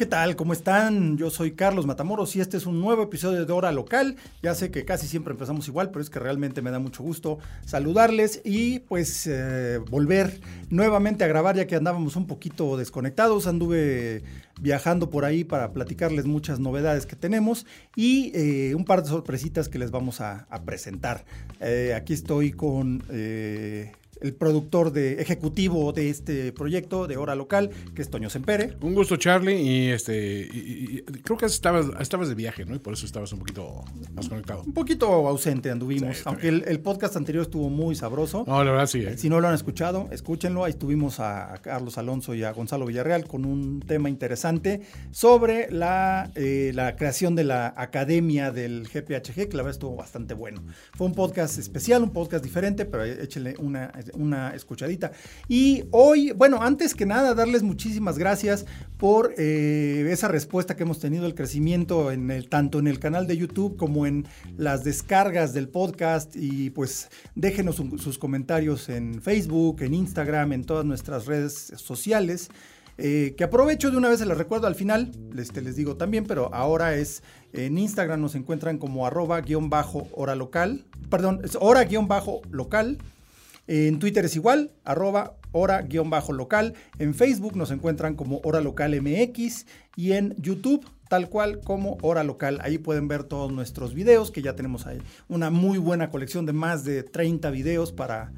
¿Qué tal? ¿Cómo están? Yo soy Carlos Matamoros y este es un nuevo episodio de Hora Local. Ya sé que casi siempre empezamos igual, pero es que realmente me da mucho gusto saludarles y pues eh, volver nuevamente a grabar ya que andábamos un poquito desconectados. Anduve viajando por ahí para platicarles muchas novedades que tenemos y eh, un par de sorpresitas que les vamos a, presentar. Eh, aquí estoy con el productor de, ejecutivo de este proyecto de Hora Local, que es Toño Sempere. Un gusto, Charlie, y este y, creo que estabas, estabas de viaje, ¿no? Y por eso estabas un poquito más conectado. Un poquito ausente anduvimos, sí, aunque el, el, podcast anterior estuvo muy sabroso. No, la verdad sí. ¿eh? Si no lo han escuchado, escúchenlo. Ahí estuvimos a, a, Carlos Alonso y a Gonzalo Villarreal con un tema interesante sobre la, eh, la creación de la academia del GPHG, que la verdad estuvo bastante bueno. Fue un podcast especial, un podcast diferente, pero échenle una una escuchadita. Y hoy, bueno, antes que nada, darles muchísimas gracias por eh, esa respuesta que hemos tenido, el crecimiento en el, tanto en el canal de YouTube como en las descargas del podcast. Y pues déjenos sus comentarios en Facebook, en Instagram, en todas nuestras redes sociales. Eh, que aprovecho de una vez, se les recuerdo al final, este, les digo también, pero ahora es en Instagram nos encuentran como arroba guion bajo hora local, perdón, es hora guion bajo local. En Twitter es igual, arroba hora-local. En Facebook nos encuentran como hora local MX y en YouTube tal cual como hora local. Ahí pueden ver todos nuestros videos, que ya tenemos ahí una muy buena colección de más de 30 videos para,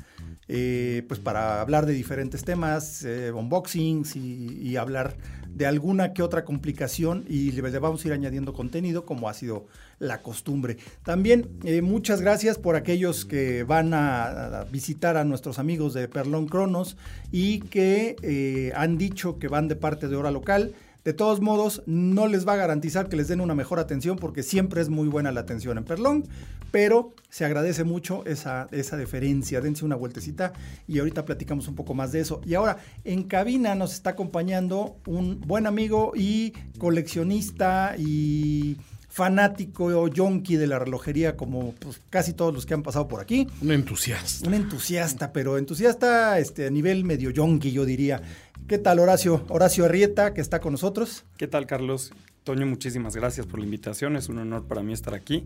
eh, pues para hablar de diferentes temas, eh, unboxings y, y, hablar de alguna que otra complicación y le vamos a ir añadiendo contenido como ha sido la costumbre. También eh, muchas gracias por aquellos que van a, visitar a nuestros amigos de Perlón Cronos y que eh, han dicho que van de parte de hora local. De todos modos, no les va a garantizar que les den una mejor atención porque siempre es muy buena la atención en Perlón, pero se agradece mucho esa, esa deferencia. Dense una vueltecita y ahorita platicamos un poco más de eso. Y ahora, en cabina nos está acompañando un buen amigo y coleccionista y fanático o yonki de la relojería como pues, casi todos los que han pasado por aquí. Un entusiasta. Un entusiasta, pero entusiasta este, a nivel medio yonki, yo diría. ¿Qué tal, Horacio? Horacio Arrieta, que está con nosotros. ¿Qué tal, Carlos? Toño, muchísimas gracias por la invitación. Es un honor para mí estar aquí.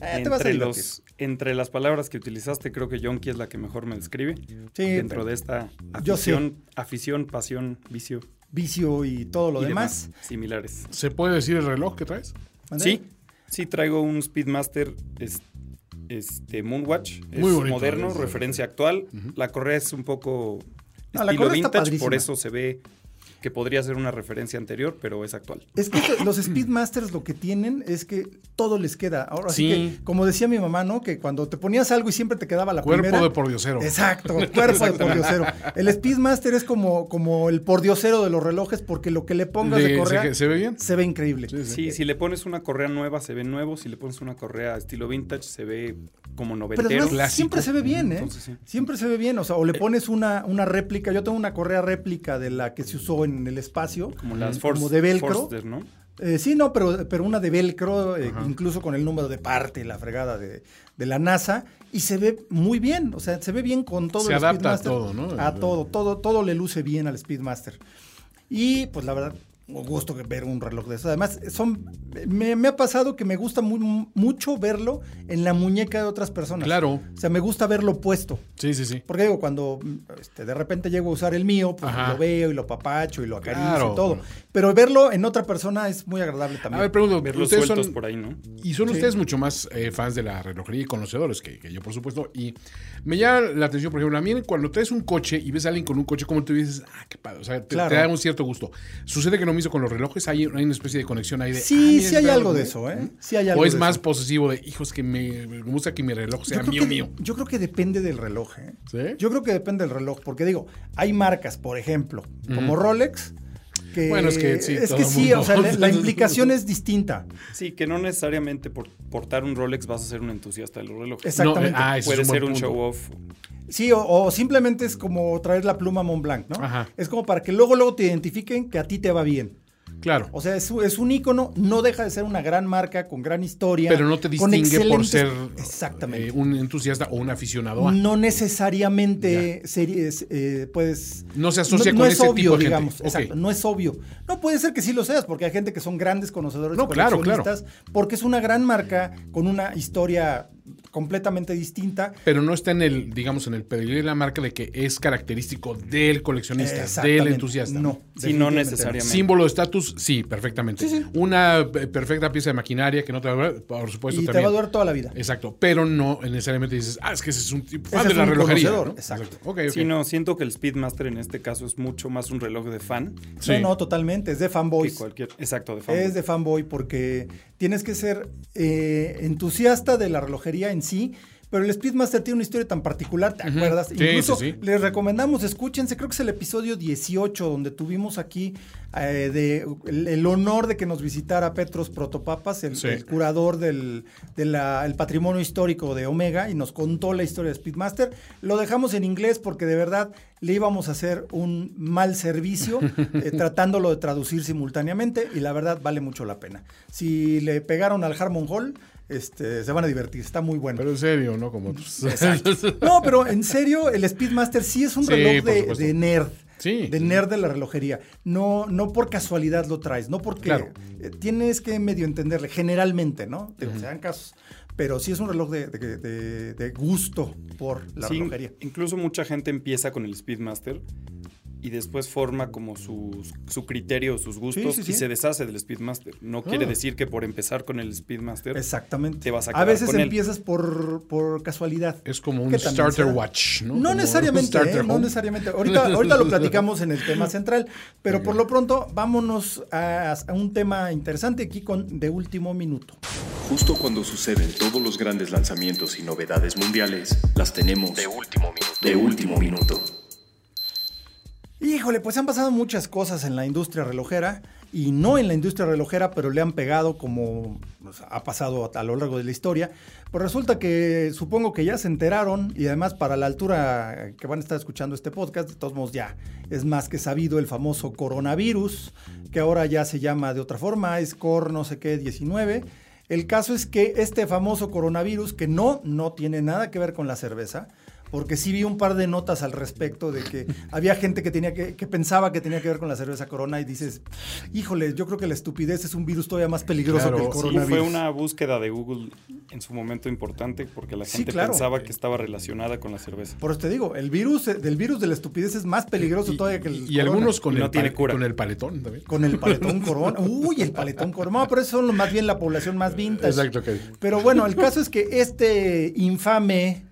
Eh, entre, los, entre las palabras que utilizaste, creo que yonki es la que mejor me describe. Sí, dentro de esta afición, afición, pasión, vicio. Vicio y todo lo y demás. demás. Similares. ¿Se puede decir el reloj que traes? Sí, sí traigo un Speedmaster este, Moonwatch. Muy es bonito, moderno, es, referencia actual. Uh -huh. La correa es un poco no, estilo vintage, por eso se ve que podría ser una referencia anterior, pero es actual. Es que los Speedmasters lo que tienen es que todo les queda. Ahora sí, que, como decía mi mamá, ¿no? Que cuando te ponías algo y siempre te quedaba la cuerpo primera. de pordiosero. Exacto, cuerpo de pordiosero. El Speedmaster es como, como el pordiosero de los relojes porque lo que le pongas de, de correa ¿se, ¿se, ve bien? Se ve increíble. Sí, sí. sí, si le pones una correa nueva se ve nuevo, si le pones una correa estilo vintage se ve como noventero. Pero además, siempre se ve bien, ¿eh? Entonces, sí. Siempre se ve bien, o sea, o le pones una, una réplica, yo tengo una correa réplica de la que se usó en el espacio, como las Force, como de velcro. Forster, ¿no? Eh, sí, no, pero, pero una de velcro, eh, incluso con el número de parte, la fregada de, de, la NASA, y se ve muy bien, o sea, se ve bien con todo se el adapta Speedmaster. a todo, ¿no? A todo, todo, todo le luce bien al Speedmaster. Y pues la verdad, gusto ver un reloj de eso. Además, son, me, me, ha pasado que me gusta muy, mucho verlo en la muñeca de otras personas. Claro. O sea, me gusta verlo puesto. Sí, sí, sí. Porque digo, cuando este, de repente llego a usar el mío, pues Ajá. lo veo y lo papacho y lo acaricio claro. y todo. Pero verlo en otra persona es muy agradable también. A ver, pregunto, verlos ustedes sueltos son, por ahí, ¿no? Y son Sí. ustedes mucho más eh, fans de la relojería y conocedores que, que yo, por supuesto. Y me llama la atención, por ejemplo, a mí cuando traes un coche y ves a alguien con un coche, como tú dices, ah, qué padre. O sea, te, Claro. te da un cierto gusto. Sucede que lo mismo con los relojes, hay, hay una especie de conexión ahí de. Sí, ah, mira, sí hay algo de eso, ¿eh? Sí hay algo O es de más eso. posesivo de, hijos, que me, me gusta que mi reloj sea mío, que, mío. Yo creo que depende del reloj, ¿eh? ¿Sí? Yo creo que depende del reloj, porque digo, hay marcas, por ejemplo, como Rolex, que, Bueno, es que sí, es que sí, mundo. o sea, la, la implicación es distinta. Sí, que no necesariamente por portar un Rolex vas a ser un entusiasta de los relojes. Exactamente. No, eh, ah, Puede un ser un punto. show off. Sí, o, o simplemente es como traer la pluma Montblanc, ¿no? Ajá. Es como para que luego, luego te identifiquen que a ti te va bien. Claro. O sea, es, es un ícono, no deja de ser una gran marca con gran historia. Pero no te distingue por ser Exactamente. eh, un entusiasta o un aficionado a. no necesariamente series, eh, puedes... No se asocia no, con no es ese obvio, tipo de gente. digamos. Ok. Exacto, no es obvio. No puede ser que sí lo seas, porque hay gente que son grandes conocedores No, y claro, claro. porque es una gran marca con una historia completamente distinta. Pero no está en el, digamos, en el pedigrí de la marca de que es característico del coleccionista, del entusiasta. No. Sí, no necesariamente. Símbolo de estatus, sí, perfectamente. Una eh, perfecta pieza de maquinaria que no te va a durar, por supuesto, Y te también. va a durar toda la vida. Exacto, pero no necesariamente dices, ah, es que ese es un tipo fan Ese de es la un relojería. conocedor, ¿no? exacto. Ok, ok. Sí, no, siento que el Speedmaster en este caso es mucho más un reloj de fan Sí. No, no, totalmente. Es de que fanboys. cualquier. Exacto, de fan. Es de fanboy porque tienes que ser eh, entusiasta de la relojería en sí. Pero el Speedmaster tiene una historia tan particular, ¿te acuerdas? Sí, Incluso sí, sí. les recomendamos, escúchense, creo que es el episodio 18, donde tuvimos aquí eh, de, el, el honor de que nos visitara Petros Protopapas, el, curador del de la- el patrimonio histórico de Omega, y nos contó la historia de Speedmaster. Lo dejamos en inglés porque de verdad le íbamos a hacer un mal servicio eh, tratándolo de traducir simultáneamente, y la verdad vale mucho la pena. Si le pegaron al Harmon Hall, este, se van a divertir, está muy bueno. Pero en serio, ¿no? Como otros. No, pero en serio, el Speedmaster sí es un Sí, reloj de, nerd. Sí, De sí, nerd de la relojería. No, no por casualidad lo traes, no porque Claro. eh, tienes que medio entenderle, generalmente, ¿no? Dan casos. Pero sí es un reloj de, de- de- de gusto por la Sí, relojería. incluso mucha gente empieza con el Speedmaster y después forma como sus- su criterio, sus gustos Sí, sí, y sí. se deshace del Speedmaster. No Ah. quiere decir que por empezar con el Speedmaster Exactamente. te vas a a quedar veces con él. empiezas por, por casualidad. Es como un starter watch, ¿no? No, Como necesariamente, ¿eh? no necesariamente. Ahorita, ahorita lo platicamos en el tema central, pero por lo pronto vámonos a, a un tema interesante aquí con de último minuto. Justo cuando suceden todos los grandes lanzamientos y novedades mundiales, las tenemos de último minuto. De último minuto. Híjole, pues han pasado muchas cosas en la industria relojera y no en la industria relojera, pero le han pegado como pues, ha pasado a lo largo de la historia. Pues resulta que supongo que ya se enteraron y además para la altura que van a estar escuchando este podcast, de todos modos ya es más que sabido el famoso coronavirus, que ahora ya se llama de otra forma, es COR no sé qué 19. El caso es que este famoso coronavirus, que no, no tiene nada que ver con la cerveza, porque sí vi un par de notas al respecto de que había gente que tenía que, que pensaba que tenía que ver con la cerveza corona y dices, híjole, yo creo que la estupidez es un virus todavía más peligroso Claro, que el sí, Sí, coronavirus. fue una búsqueda de Google en su momento importante porque la Sí, gente claro. pensaba que estaba relacionada con la cerveza. Por eso te digo, el virus eh, del virus de la estupidez es más peligroso Y, todavía que el y corona. algunos con, Y no el tiene cura. con el paletón también. con el paletón corona. Uy, el paletón corona. No, pero eso son más bien la población más vintage. Exacto. Pero bueno, el caso es que este infame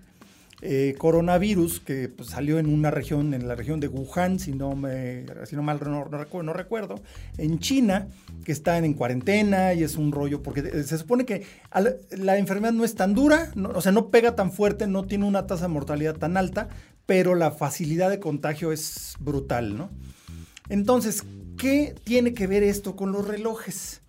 eh, coronavirus que pues, salió en una región, en la región de Wuhan, si no, si no mal no, recuerdo, en China, que están en cuarentena y es un rollo, porque se supone que la enfermedad no es tan dura, o sea, no pega tan fuerte, no tiene una tasa de mortalidad tan alta, pero la facilidad de contagio es brutal, ¿no? Entonces, ¿qué tiene que ver esto con los relojes?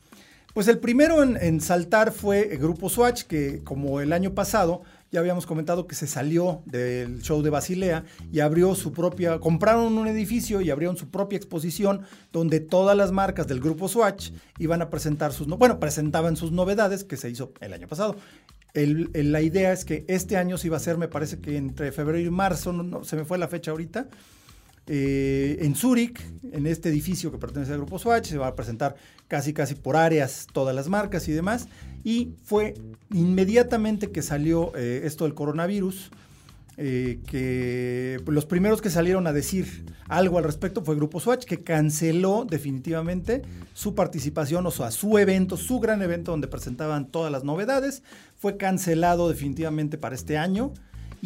Pues el primero en saltar fue el Grupo Swatch, que como el año pasado ya habíamos comentado que se salió del show de Basilea y abrió su propia, compraron un edificio y abrieron su propia exposición donde todas las marcas del Grupo Swatch iban a presentar sus, no- bueno, presentaban sus novedades que se hizo el año pasado. La idea es que este año se iba a hacer, me parece que entre febrero y marzo, no, se me fue la fecha ahorita, eh, en Zúrich, en este edificio que pertenece al grupo Swatch, se va a presentar casi casi por áreas todas las marcas y demás. Y fue inmediatamente que salió eh, esto del coronavirus, eh, que los primeros que salieron a decir algo al respecto fue Grupo Swatch, que canceló definitivamente su participación, o sea, su evento, su gran evento donde presentaban todas las novedades, fue cancelado definitivamente para este año.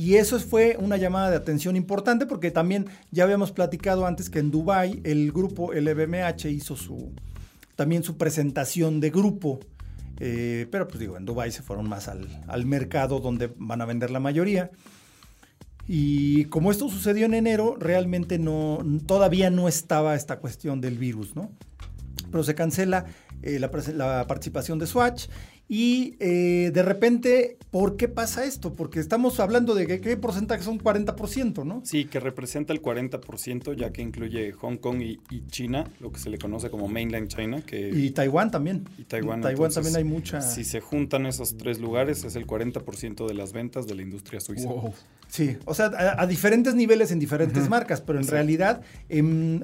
Y eso fue una llamada de atención importante porque también ya habíamos platicado antes que en Dubai el grupo LVMH hizo su también su presentación de grupo. Eh, pero pues digo, en Dubai se fueron más al, al mercado donde van a vender la mayoría. Y como esto sucedió en enero, realmente no, todavía no estaba esta cuestión del virus, ¿no? Pero se cancela eh, la, la, participación de Swatch y eh, de repente, ¿por qué pasa esto? Porque estamos hablando de que qué porcentaje son 40%, ¿no? Sí, que representa el 40%, ya que incluye Hong Kong y, China, lo que se le conoce como Mainland China. Que, y Taiwán también. Y Taiwán. Taiwán también hay mucha. Si se juntan esos tres lugares, es el 40% de las ventas de la industria suiza. Sí, o sea, a, diferentes niveles en diferentes marcas, pero en realidad,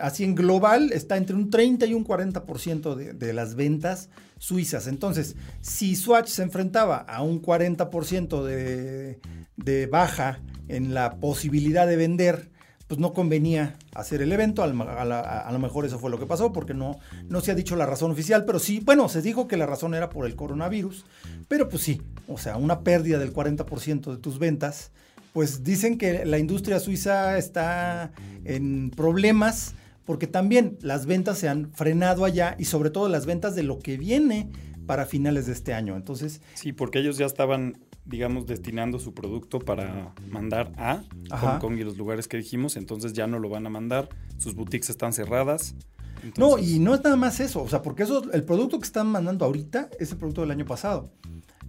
así en global, está entre un 30 y un 40% de, de las ventas suizas. Entonces, si Swatch se enfrentaba a un 40% de, de baja en la posibilidad de vender, pues no convenía hacer el evento. A, lo mejor eso fue lo que pasó, porque no, no se ha dicho la razón oficial, pero sí, bueno, se dijo que la razón era por el coronavirus, pero pues sí, o sea, una pérdida del 40% de tus ventas pues dicen que la industria suiza está en problemas porque también las ventas se han frenado allá y sobre todo las ventas de lo que viene para finales de este año. Entonces, sí, porque ellos ya estaban digamos, destinando su producto para mandar a Hong Kong y los lugares que dijimos, entonces ya no lo van a mandar, sus boutiques están cerradas. No, y no es nada más eso, o sea, porque eso, el producto que están mandando ahorita es el producto del año pasado.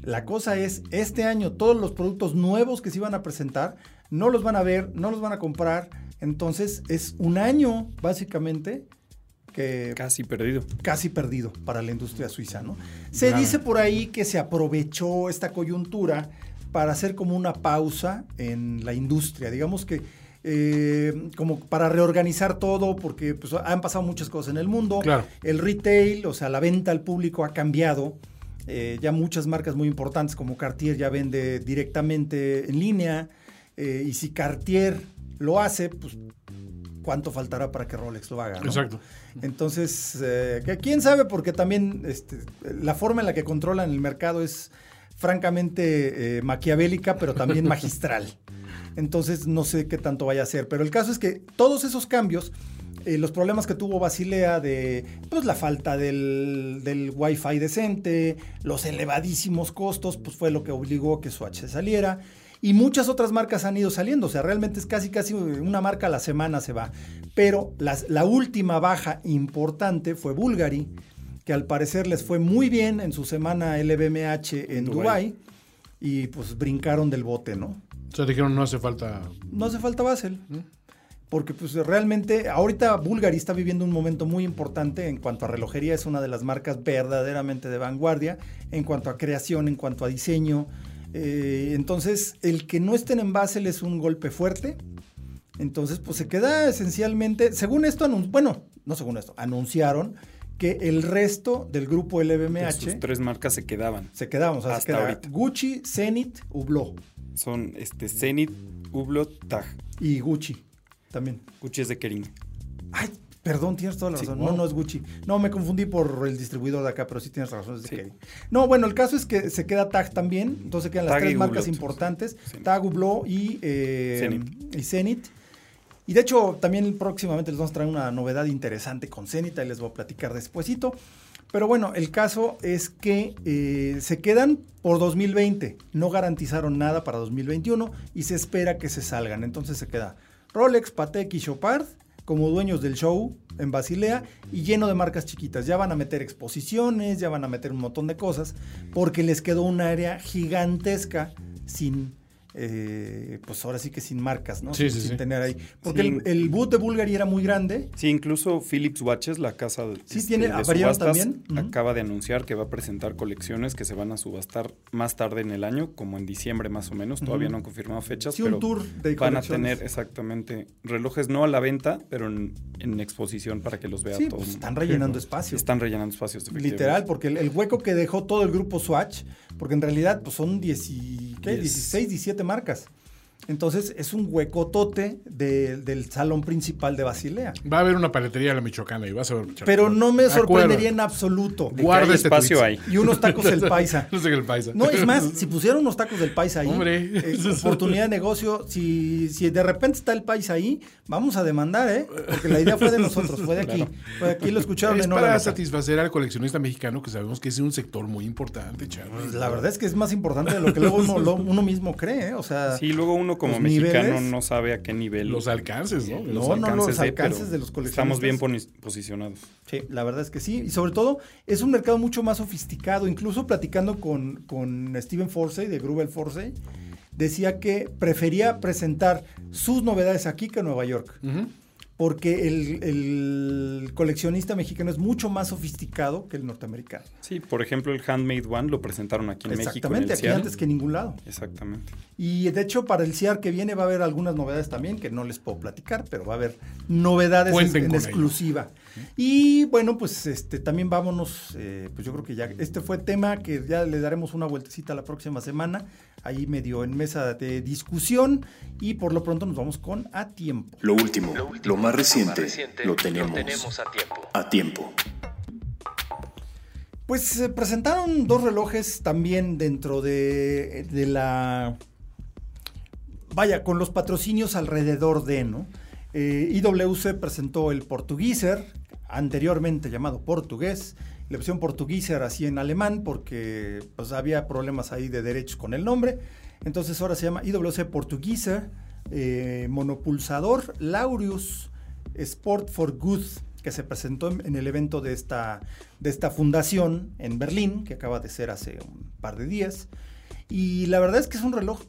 La cosa es, este año todos los productos nuevos que se iban a presentar no los van a ver, no los van a comprar. Entonces es un año básicamente que... Casi perdido. Casi perdido para la industria suiza, ¿no? Se dice por ahí que se aprovechó esta coyuntura para hacer como una pausa en la industria. Digamos que eh, como para reorganizar todo, porque pues, han pasado muchas cosas en el mundo. El retail, o sea, la venta al público ha cambiado. Eh, ya muchas marcas muy importantes como Cartier ya vende directamente en línea. Eh, y si Cartier lo hace, pues cuánto faltará para que Rolex lo haga. Exacto. Entonces, eh, que quién sabe, porque también este, la forma en la que controlan el mercado es francamente maquiavélica, pero también magistral. Entonces, no sé qué tanto vaya a ser. Pero el caso es que todos esos cambios eh, los problemas que tuvo Basilea de pues, la falta del, del Wi-Fi decente, los elevadísimos costos, pues fue lo que obligó a que Swatch se saliera. Y muchas otras marcas han ido saliendo, o sea, realmente es casi casi una marca a la semana se va. Pero la última baja importante fue Bulgari, que al parecer les fue muy bien en su semana LVMH en Dubai y pues brincaron del bote, ¿no? O sea, dijeron no hace falta... No hace falta Basel. ¿Mm? porque pues realmente ahorita Bulgari está viviendo un momento muy importante en cuanto a relojería, es una de las marcas verdaderamente de vanguardia, en cuanto a creación, en cuanto a diseño. Eh, entonces, el que no estén en Basel es un golpe fuerte. Entonces, pues se queda esencialmente, según esto, bueno, no según esto, anunciaron que el resto del grupo LVMH... Sus tres marcas se quedaban. Se quedaban, o sea, se queda Gucci, Zenith, Hublot. Son este, Zenith, Hublot, Tag. Y Gucci. También. Gucci es de Kering. Ay, perdón, tienes toda la razón. no, no es Gucci. No, me confundí por el distribuidor de acá, pero sí tienes razón, es de Kering. No, bueno, el caso es que se queda Tag también. Entonces quedan las tres marcas importantes: Tag, Hublot y, eh, y Zenith. Y de hecho, también próximamente les vamos a traer una novedad interesante con Zenith, y les voy a platicar despuesito. Pero bueno, el caso es que eh, se quedan por 2020, no garantizaron nada para 2021 y se espera que se salgan. Entonces se queda Rolex, Patek y Chopard como dueños del show en Basilea y lleno de marcas chiquitas. Ya van a meter exposiciones, ya van a meter un montón de cosas, porque les quedó un área gigantesca sin eh, pues ahora sí que sin marcas, ¿no? Sí, sin, sí, tener ahí. Porque el, el, boot de Bulgari era muy grande. Sí, incluso Philips Watches, la casa de, sí, este, tiene, también. acaba de anunciar que va a presentar colecciones que se van a subastar más tarde en el año, como en diciembre más o menos. Todavía no han confirmado fechas, sí, pero un tour de van a tener exactamente relojes no a la venta, pero en, exposición para que los vea sí, todo. Pues están rellenando espacios. Están rellenando espacios. Literal, porque el, hueco que dejó todo el grupo Swatch, porque en realidad pues son 10, ¿qué? 16, 17 marcas. Entonces es un huecotote del salón principal de Basilea. Va a haber una paletería de la Michoacana y vas a ver. Pero no me sorprendería en absoluto. Guarda este espacio ahí. Y unos tacos del paisa. no sé el paisa. No, es más, si pusieron unos tacos del paisa ahí, Hombre. oportunidad de negocio, si, si de repente está el paisa ahí, vamos a demandar, ¿eh? Porque la idea fue de nosotros, fue de aquí. Fue de aquí, lo escucharon es en para satisfacer al coleccionista mexicano, que sabemos que es un sector muy importante, chaval. La verdad es que es más importante de lo que luego uno, uno mismo cree, ¿eh? O sea... Sí, luego uno uno como mexicano no sabe a qué nivel. Los alcances, ¿no? no, no, los alcances de, los coleccionistas. Estamos bien posicionados. Sí, la verdad es que sí. Y sobre todo, es un mercado mucho más sofisticado. Incluso platicando con, con Steven Forsey, de Grubel Forsey, decía que prefería presentar sus novedades aquí que en Nueva York porque el, coleccionista mexicano es mucho más sofisticado que el norteamericano. Sí, por ejemplo, el Handmade One lo presentaron aquí en México. Exactamente, aquí antes que en ningún lado. Exactamente. Y de hecho, para el CIAR que viene va a haber algunas novedades también, que no les puedo platicar, pero va a haber novedades en, exclusiva. Y bueno, pues este también vámonos, eh, pues yo creo que ya, este fue tema que ya le daremos una vueltecita la próxima semana ahí medio en mesa de discusión y por lo pronto nos vamos con A Tiempo. Lo último, lo, más, reciente, lo, tenemos a tiempo. A tiempo. Pues se presentaron dos relojes también dentro de, de la... Vaya, con los patrocinios alrededor de, ¿no? Eh, IWC presentó el Portugueser, anteriormente llamado portugués, la versión portuguesa era así en alemán porque pues, había problemas ahí de derechos con el nombre. Entonces ahora se llama IWC Portuguesa eh, Monopulsador Laureus Sport for Good, que se presentó en, el evento de esta, de esta fundación en Berlín, que acaba de ser hace un par de días. Y la verdad es que es un reloj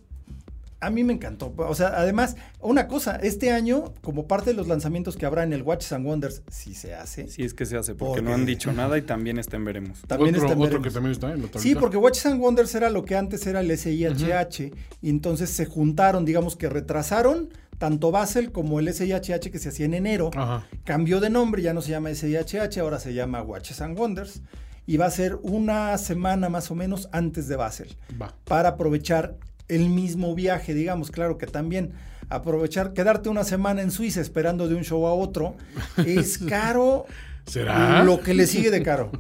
a mí me encantó. O sea, además, una cosa, este año, como parte de los lanzamientos que habrá en el Watches and Wonders, sí se hace. Sí, es que se hace, porque, no han dicho nada y también está en veremos. También otro, está en otro que también está en Sí, porque Watches and Wonders era lo que antes era el SIHH, y entonces se juntaron, digamos que retrasaron tanto Basel como el SIHH que se hacía en enero. Cambió de nombre, ya no se llama SIHH, ahora se llama Watches and Wonders y va a ser una semana más o menos antes de Basel. Va. Para aprovechar el mismo viaje, digamos, claro que también aprovechar, quedarte una semana en Suiza esperando de un show a otro, es caro. ¿Será? Lo que le sigue de caro.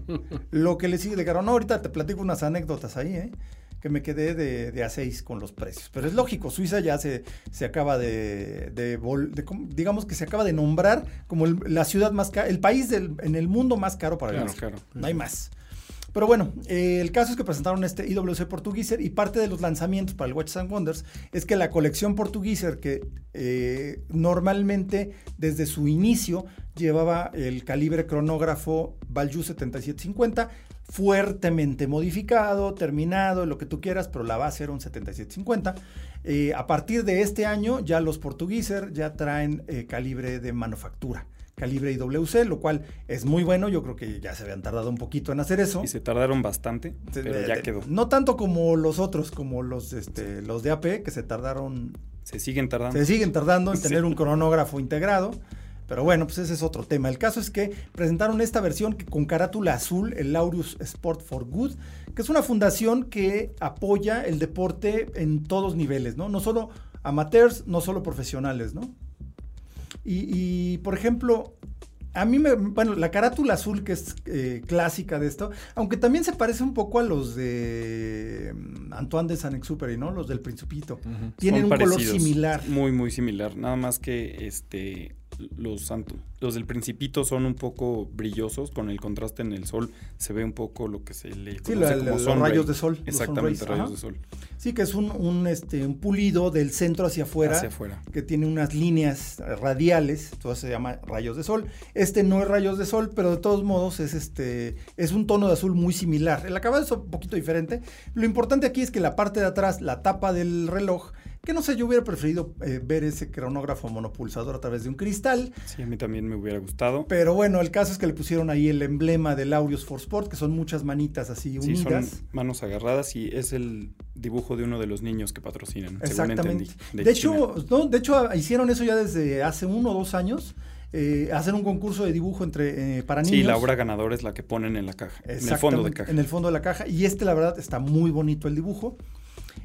Lo que le sigue de caro. No, ahorita te platico unas anécdotas ahí, ¿eh? que me quedé de, de, a seis con los precios. Pero es lógico, Suiza ya se, se acaba de, de, digamos que se acaba de nombrar como la ciudad más cara, el país del, en el mundo más caro para claro, Claro. No hay más. Pero bueno, eh, el caso es que presentaron este IWC Portugueser y parte de los lanzamientos para el Watches and Wonders es que la colección Portugueser que eh, normalmente desde su inicio llevaba el calibre cronógrafo Valju 7750 fuertemente modificado, terminado, lo que tú quieras, pero la base era un 7750. Eh, a partir de este año ya los Portugueser ya traen calibre de manufactura calibre IWC, lo cual es muy bueno. Yo creo que ya se habían tardado un poquito en hacer eso. Y se tardaron bastante, pero ya quedó. No tanto como los otros, como los, este, los de AP, que se tardaron. Se siguen tardando. Se siguen tardando en tener un cronógrafo integrado. Pero bueno, pues ese es otro tema. El caso es que presentaron esta versión con carátula azul, el Laureus Sport for Good, que es una fundación que apoya el deporte en todos niveles, ¿no? No solo amateurs, no solo profesionales, ¿no? Y, por ejemplo, a mí me. Bueno, la carátula azul, que es eh, clásica de esto, aunque también se parece un poco a los de mm, Antoine de Saint-Exupéry, ¿no? Los del Principito. Tienen un color similar. Muy, muy similar. Nada más que este los, los del Principito son un poco brillosos, con el contraste en el sol se ve un poco lo que se le sí, los rayos de sol. Exactamente, rayos de sol. Sí, que es un, un, este, un pulido del centro hacia afuera, hacia afuera, que tiene unas líneas radiales, entonces se llama rayos de sol. Este no es rayos de sol, pero de todos modos es, este, es un tono de azul muy similar. El acabado es un poquito diferente. Lo importante aquí es que la parte de atrás, la tapa del reloj, que no sé, yo hubiera preferido eh, ver ese cronógrafo monopulsador a través de un cristal. Sí, a mí también me hubiera gustado. Pero bueno, el caso es que le pusieron ahí el emblema del Aureus for Sport, que son muchas manitas así unidas. Sí, son manos agarradas y es el dibujo de uno de los niños que patrocinan. Exactamente. de, hecho, no, de hecho, hicieron eso ya desde hace uno o dos años. Eh, hacer un concurso de dibujo entre eh, para niños. Sí, la obra ganadora es la que ponen en la caja, en el fondo de caja. En el fondo de la caja. Y este, la verdad, está muy bonito el dibujo.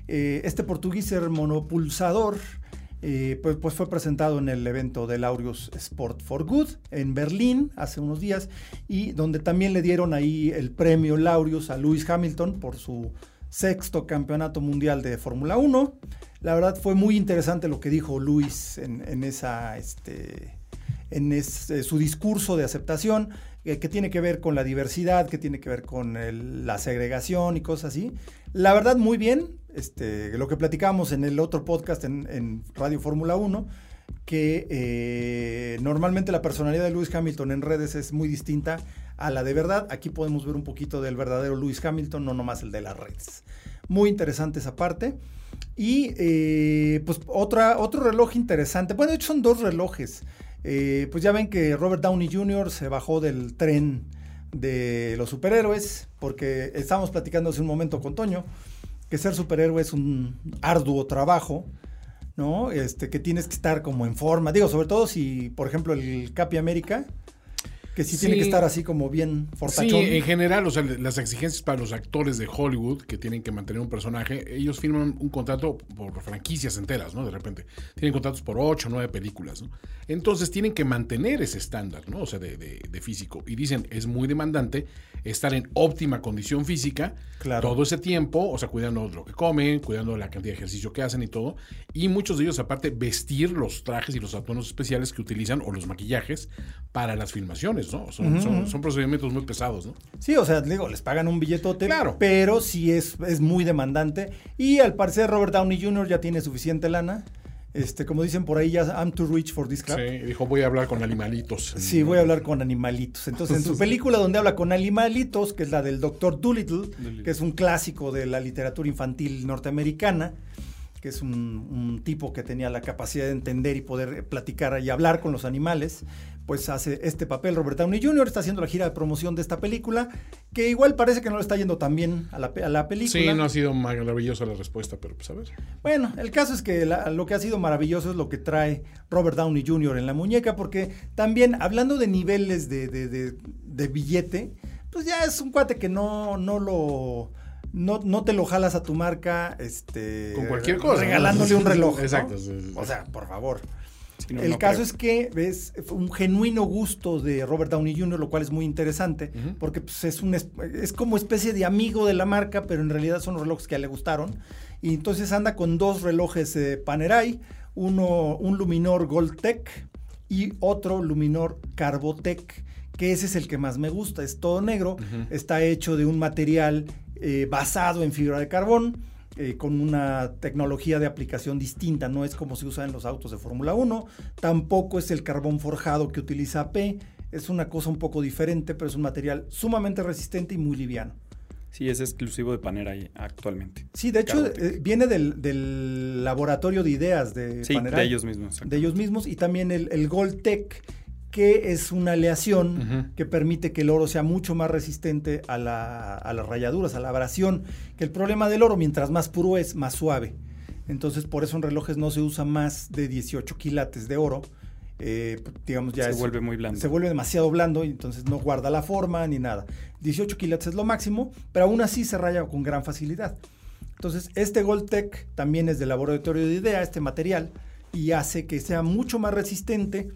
Eh, este portugués monopulsador eh, pues, pues, fue presentado en el evento del Laureus Sport for Good en Berlín hace unos días y donde también le dieron ahí el premio Laureus a Lewis Hamilton por su sexto campeonato mundial de Fórmula 1. La verdad fue muy interesante lo que dijo Luis en, esa, este, en su discurso de aceptación eh, que tiene que ver con la diversidad, que tiene que ver con la segregación y cosas así. La verdad, muy bien. Este, lo que platicábamos en el otro podcast en, Radio Fórmula 1, que eh, normalmente la personalidad de Lewis Hamilton en redes es muy distinta a la de verdad. Aquí podemos ver un poquito del verdadero Lewis Hamilton, no nomás el de las redes. Muy interesante esa parte. Y eh, pues otra, otro reloj interesante. Bueno, de hecho son dos relojes. Eh, pues ya ven que Robert Downey Jr. se bajó del tren de los superhéroes, porque estábamos platicando hace un momento con Toño, que ser superhéroe es un arduo trabajo, ¿no? Este, que tienes que estar como en forma. Digo, sobre todo si, por ejemplo, el Capi América que sí, tiene que estar así como bien fortachón. Sí, en general, o sea, las exigencias para los actores de Hollywood que tienen que mantener un personaje, ellos firman un contrato por franquicias enteras, ¿no? De repente. Tienen contratos por ocho o nueve películas, ¿no? Entonces tienen que mantener ese estándar, ¿no? O sea, de, de, físico. Y dicen, es muy demandante estar en óptima condición física todo ese tiempo, o sea, cuidando lo que comen, cuidando la cantidad de ejercicio que hacen y todo. Y muchos de ellos, aparte, vestir los trajes y los atuendos especiales que utilizan o los maquillajes para las filmaciones. Son, procedimientos muy pesados, ¿no? Sí, o sea, digo, les pagan un billetote, claro. pero sí es, es muy demandante. Y al parecer Robert Downey Jr. ya tiene suficiente lana. Este, como dicen por ahí, ya I'm too rich for this crap. Sí, dijo, voy a hablar con animalitos. Sí, voy a hablar con animalitos. Entonces, en su película donde habla con animalitos, que es la del Doctor Dolittle, que es un clásico de la literatura infantil norteamericana, que es un, tipo que tenía la capacidad de entender y poder platicar y hablar con los animales, pues hace este papel. Robert Downey Jr. está haciendo la gira de promoción de esta película, que igual parece que no le está yendo tan bien a la, película. Sí, no ha sido maravillosa la respuesta, pero pues a ver. Bueno, el caso es que lo que ha sido maravilloso es lo que trae Robert Downey Jr. en la muñeca, porque también hablando de niveles de, de billete, pues ya es un cuate que no, no lo no, no te lo jalas a tu marca este, con cualquier cosa. Regalándole un reloj. Exacto. O sea, por favor. El caso es que ves un genuino gusto de Robert Downey Jr., lo cual es muy interesante, porque pues, es, un, es como especie de amigo de la marca, pero en realidad son relojes que a él le gustaron. Y entonces anda con dos relojes de Panerai, uno, un Luminor Goldtech y otro Luminor Carbotech, que ese es el que más me gusta, es todo negro, está hecho de un material eh, basado en fibra de carbón, eh, con una tecnología de aplicación distinta, no es como se usa en los autos de Fórmula 1, tampoco es el carbón forjado que utiliza AP, es una cosa un poco diferente, pero es un material sumamente resistente y muy liviano. Sí, es exclusivo de Panera actualmente. Sí, de hecho, eh, viene del, laboratorio de ideas de sí, de ellos mismos. De ellos mismos y también el, el Gold Tech que es una aleación que permite que el oro sea mucho más resistente a, las rayaduras, a la abrasión. Que el problema del oro, mientras más puro es, más suave. Entonces, por eso en relojes no se usa más de 18 quilates de oro. Eh, digamos ya se vuelve muy blando. Se vuelve demasiado blando y entonces no guarda la forma ni nada. 18 quilates es lo máximo, pero aún así se raya con gran facilidad. Entonces, este Goldtech también es de laboratorio de idea, este material, y hace que sea mucho más resistente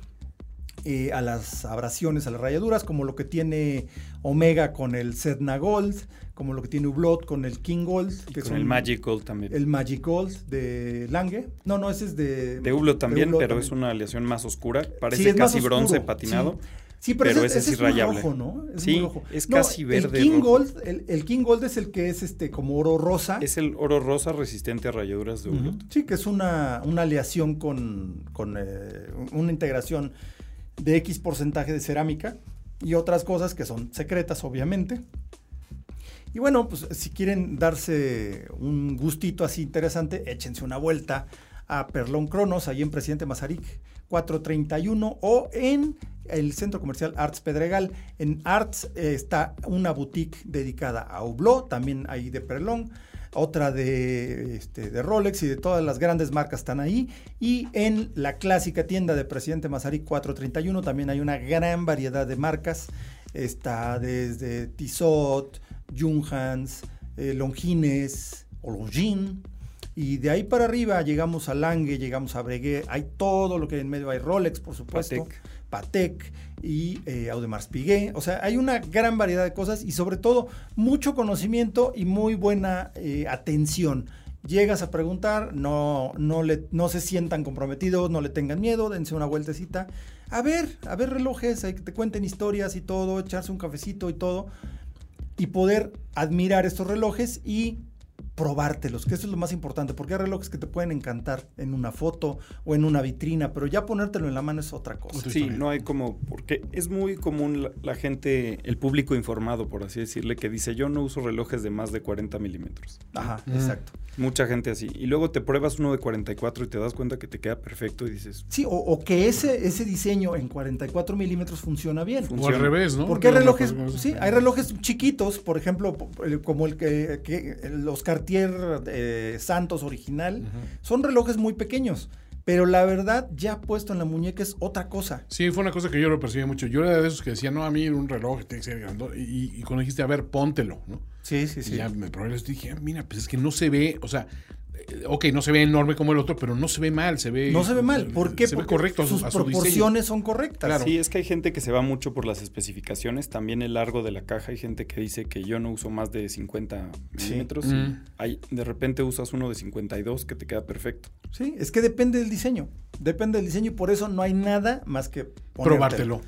eh, a las abrasiones, a las rayaduras, como lo que tiene Omega con el Sedna Gold, como lo que tiene Hublot con el King Gold. Que con el Magic Gold también. El Magic Gold de Lange. No, no, ese es de... De Hublot también, pero es una aleación más oscura. Parece casi bronce patinado. Sí. pero, ese, es, irrayable. rojo, ¿no? Es sí, es casi verde. El King, Gold, el, King Gold es el que es este como oro rosa. Es el oro rosa resistente a rayaduras de Hublot. Sí, que es una, una aleación con, con eh, una integración de X porcentaje de cerámica y otras cosas que son secretas, obviamente. Y bueno, pues si quieren darse un gustito así interesante, échense una vuelta a Perlón Cronos, ahí en Presidente Mazarik 431 o en el centro comercial Arts Pedregal. En Arts eh, está una boutique dedicada a Hublot, también ahí de Perlón otra de, este, de Rolex y de todas las grandes marcas están ahí. Y en la clásica tienda de Presidente Mazarí 431 también hay una gran variedad de marcas. Está desde Tissot, Junghans, eh, Longines o. Y de ahí para arriba llegamos a Lange, llegamos a Breguet, hay todo lo que hay en medio, hay Rolex, por supuesto. Y eh, Audemars Piguet. O sea, hay una gran variedad de cosas y sobre todo mucho conocimiento y muy buena eh, atención. Llegas a preguntar, no, no, le, no se sientan comprometidos, no le tengan miedo, dense una vueltecita. a ver, a ver relojes, que te cuenten historias y todo, echarse un cafecito y todo, y poder admirar estos relojes y probártelos, que eso es lo más importante, porque hay relojes que te pueden encantar en una foto o en una vitrina, pero ya ponértelo en la mano es otra cosa. Sí, no hay como, porque es muy común la, gente, el público informado, por así decirle, que dice yo no uso relojes de más de 40 milímetros. Ajá, exacto. Mucha gente así. Y luego te pruebas uno de 44 y te das cuenta que te queda perfecto y dices... Sí, o, que ese, ese diseño en 44 milímetros funciona bien. O al revés, ¿no? Porque hay relojes, sí, hay relojes chiquitos, por ejemplo, como el que, los Cartier eh, Santos original, son relojes muy pequeños. Pero la verdad, ya puesto en la muñeca es otra cosa. Sí, fue una cosa que yo lo percibí mucho. Yo era de esos que decía, no, a mí un reloj tiene que ser grande. Y, y, cuando dijiste, a ver, póntelo, ¿no? Sí, sí, sí. Y ya me probé y dije, ah, mira, pues es que no se ve, o sea, ok, no se ve enorme como el otro, pero no se ve mal, se ve... No se ve mal, ¿por qué? Se Porque ve correcto sus proporciones son correctas. Claro. Sí, es que hay gente que se va mucho por las especificaciones, también el largo de la caja, hay gente que dice que yo no uso más de 50 milímetros, mm. hay, de repente usas uno de 52 que te queda perfecto. Sí, es que depende del diseño, depende del diseño y por eso no hay nada más que probártelo.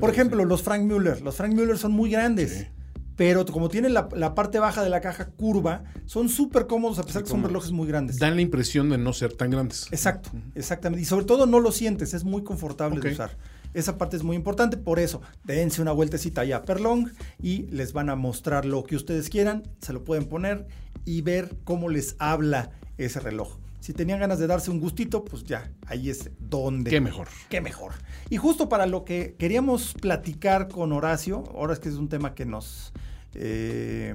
Por ejemplo, los Frank Müller, los Frank Müller son muy grandes pero como tienen la, parte baja de la caja curva, son súper cómodos a pesar que son relojes muy grandes. Dan la impresión de no ser tan grandes. Exacto, exactamente. Y sobre todo no lo sientes, es muy confortable de usar. Esa parte es muy importante, por eso dense una vueltecita allá a Perlong y les van a mostrar lo que ustedes quieran, se lo pueden poner y ver cómo les habla ese reloj. Si tenían ganas de darse un gustito, pues ya, ahí es donde. Qué mejor. Qué mejor. Y justo para lo que queríamos platicar con Horacio, ahora es que es un tema que nos. Eh,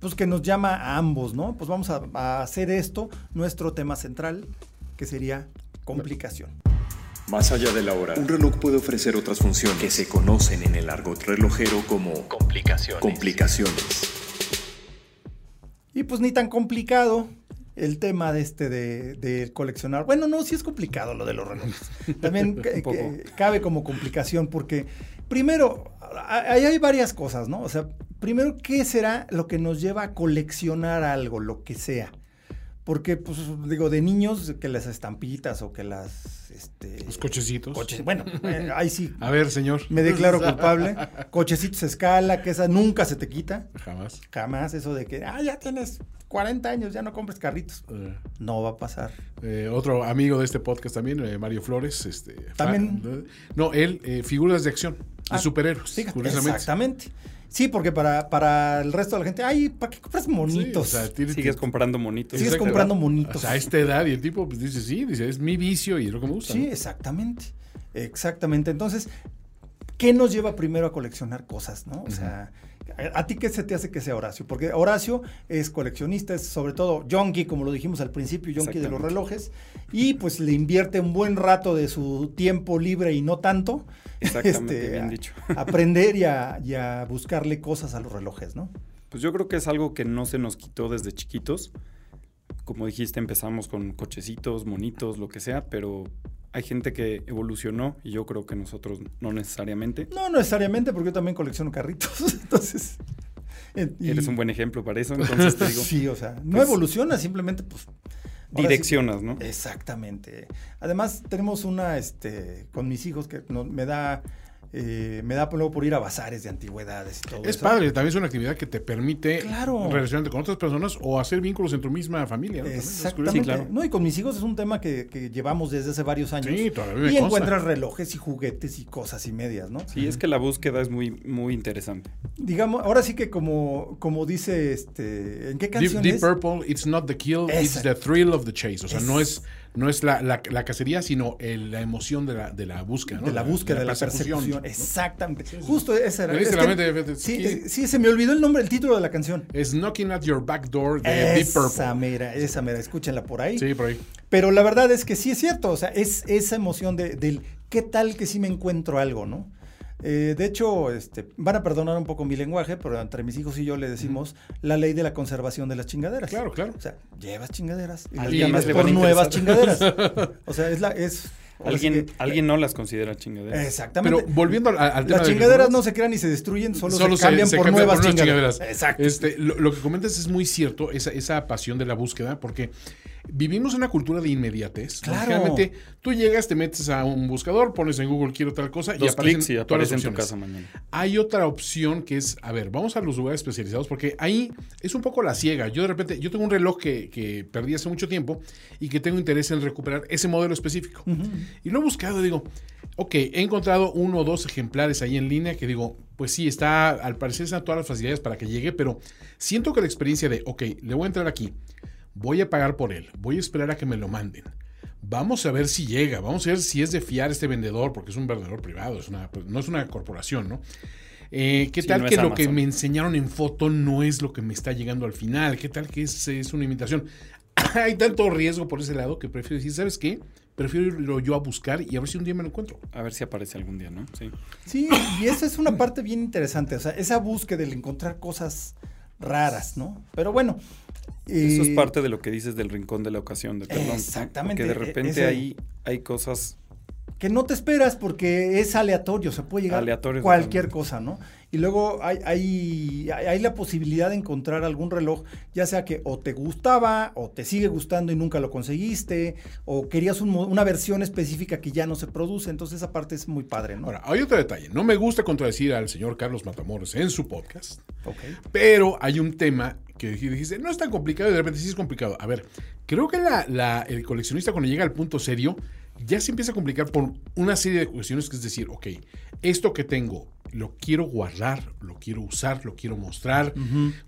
pues que nos llama a ambos, ¿no? Pues vamos a, hacer esto nuestro tema central, que sería complicación. Más allá de la hora, un reloj puede ofrecer otras funciones que se conocen en el argot relojero como complicaciones. complicaciones. Y pues ni tan complicado, el tema de este de, coleccionar. Bueno, no, sí es complicado lo de los relojes. También cabe como complicación porque primero, ahí hay varias cosas, ¿no? O sea, primero, ¿qué será lo que nos lleva a coleccionar algo, lo que sea? Porque, pues, digo, de niños, que las estampitas o que las... Este, Los cochecitos. bueno, eh, ahí sí. A ver, señor. Me declaro culpable. cochecitos escala, que esa nunca se te quita. Jamás. Jamás, eso de que, ah, ya tienes 40 años, ya no compres carritos. Eh. No va a pasar. Eh, otro amigo de este podcast también, Mario Flores. Este, también. no, él, figuras de acción, de ah, superhéroes. Exactamente. Sí, porque para, para el resto de la gente, ay, ¿para qué compras monitos? Sigues comprando monitos. Sigues comprando monitos. a esta edad, y el tipo pues, dice, sí, dice, es mi vicio y es lo que me gusta. Sí, exactamente. Exactamente. Entonces, ¿qué nos lleva primero a coleccionar cosas, no? O sea, ¿A ti qué se te hace que sea Horacio? Porque Horacio es coleccionista, es sobre todo junkie, como lo dijimos al principio, junkie de los relojes, y pues le invierte un buen rato de su tiempo libre y no tanto. Exactamente, este, bien dicho. aprender y a, buscarle cosas a los relojes, ¿no? Pues yo creo que es algo que no se nos quitó desde chiquitos. Como dijiste, empezamos con cochecitos, monitos, lo que sea, pero hay gente que evolucionó y yo creo que nosotros no necesariamente. No necesariamente, porque yo también colecciono carritos. Entonces. Eres un buen ejemplo para eso, entonces te digo. sí, o sea, no pues evoluciona, simplemente pues. Direccionas, ¿no? Exactamente. Además, tenemos una, este, con mis hijos que me da eh, me da luego por ir a bazares de antigüedades y todo es padre, también es una actividad que te permite relacionarte con otras personas o hacer vínculos en tu misma familia. Exactamente. No, y con mis hijos es un tema que, llevamos desde hace varios años. Sí, todavía Y encuentras relojes y juguetes y cosas y medias, ¿no? Sí, es que la búsqueda es muy, muy interesante. Digamos, ahora sí que como, como dice este, ¿en qué canción Deep, Deep Purple, it's not the kill, it's the thrill of the chase. O sea, no es no es la, la, cacería, sino la emoción de la, de la búsqueda. De la búsqueda, de la, persecución. Exactamente. Justo esa era. sí, sí, se me olvidó el nombre, el título de la canción. Es Knocking at Your Back Door de Deep Purple. Esa mera, esa mera, escúchenla por ahí. Sí, por ahí. Pero la verdad es que sí es cierto, o sea, es esa emoción de, del qué tal que sí me encuentro algo, ¿no? Eh, de hecho, este, van a perdonar un poco mi lenguaje, pero entre mis hijos y yo le decimos la ley de la conservación de las chingaderas. Claro, claro. O sea, llevas chingaderas y las por nuevas chingaderas. O sea, es la... Es, Alguien, alguien no las considera chingaderas. Exactamente. Pero volviendo al, tema Las chingaderas no se crean ni se destruyen, solo, se cambian por, nuevas, chingaderas. Exacto. Este, lo, que comentas es muy cierto, esa, esa pasión de la búsqueda, porque vivimos una cultura de inmediatez. Claro. Realmente tú llegas, te metes a un buscador, pones en Google quiero tal cosa y aparecen clics y todas las aparece en tu casa mañana. Hay otra opción que es, a ver, vamos a los lugares especializados porque ahí es un poco la ciega. Yo de repente, yo tengo un reloj que, que perdí hace mucho tiempo y que tengo interés en recuperar ese modelo específico. Y lo he buscado y digo, ok, he encontrado uno o dos ejemplares ahí en línea que digo, pues sí, está, al parecer están todas las facilidades para que llegue, pero siento que la experiencia de, ok, le voy a entrar aquí, voy a pagar por él, voy a esperar a que me lo manden. Vamos a ver si llega, vamos a ver si es de fiar este vendedor, porque es un vendedor privado, es una, pues, no es una corporación, ¿no? Eh, ¿Qué Sí, tal no que lo que me enseñaron en foto no es lo que me está llegando al final? ¿Qué tal que es, es una imitación? Hay tanto riesgo por ese lado que prefiero decir, ¿sabes qué? Prefiero irlo yo a buscar y a ver si un día me lo encuentro. A ver si aparece algún día, ¿no? Sí. Sí, y esa es una parte bien interesante, o sea, esa búsqueda del encontrar cosas raras, ¿no? Pero bueno. Eso es parte de lo que dices del rincón de la ocasión de. Exactamente, Porque de e- repente ese- ahí hay cosas que no te esperas porque es aleatorio, se puede llegar Aleatorio cualquier cosa, ¿no? Y luego hay, hay, la posibilidad de encontrar algún reloj, ya sea que o te gustaba, o te sigue gustando y nunca lo conseguiste, o querías un una versión específica que ya no se produce, entonces esa parte es muy padre, ¿no? Ahora, hay otro detalle. No me gusta contradecir al señor Carlos Matamoros en su podcast, pero hay un tema que dij- dijiste, no es tan complicado y de repente sí es complicado. A ver, creo que la- la- el coleccionista cuando llega al punto serio ya se empieza a complicar por una serie de cuestiones que es decir, ok, esto que tengo lo quiero guardar, lo quiero usar, lo quiero mostrar,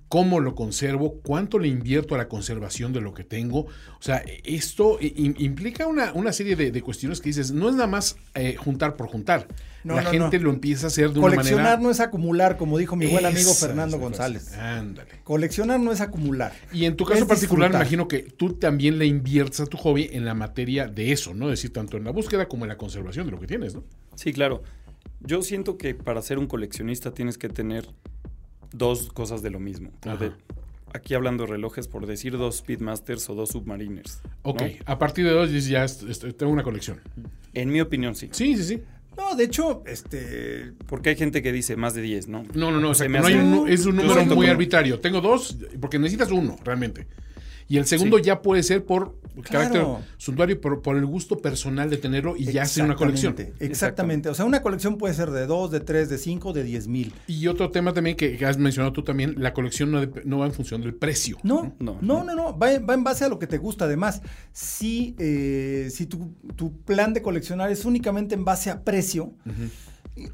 cómo lo conservo, cuánto le invierto a la conservación de lo que tengo. O sea, esto implica una, una serie de, de cuestiones que dices, no es nada más eh, juntar por juntar. No, la no, gente no. lo empieza a hacer de una Coleccionar manera... no es acumular, como dijo mi buen amigo Esa Fernando. González. Ándale. Coleccionar no es acumular. Y en tu caso Es particular, disfrutar. imagino que tú también le inviertes a tu hobby en la materia de eso, ¿no? Es decir, tanto en la búsqueda como en la conservación de lo que tienes, ¿no? Sí, claro. Yo siento que para ser un coleccionista tienes que tener dos cosas de lo mismo. De- aquí hablando de relojes, por decir dos Speedmasters o dos Submariners. ¿no? Ok, a partir de dices, ya tengo una colección. En mi opinión, sí. Sí, sí, sí. No, de hecho, este. Porque hay gente que dice más de 10, ¿no? No, no, no, no hay un es un número muy arbitrario. Tengo dos, porque necesitas uno, realmente. Y el segundo Sí. ya puede ser por Claro. carácter suntuario, por, por el gusto personal de tenerlo y ya hacer una colección. Exactamente, Exactamente. O sea, una colección puede ser de dos, de tres, de cinco, de diez mil. Y otro tema también que, has mencionado tú también, la colección no, no va en función del precio. No, No, no, no, no, Va, en- va en base a lo que te gusta. Además, si, eh, si tu, tu plan de coleccionar es únicamente en base a precio,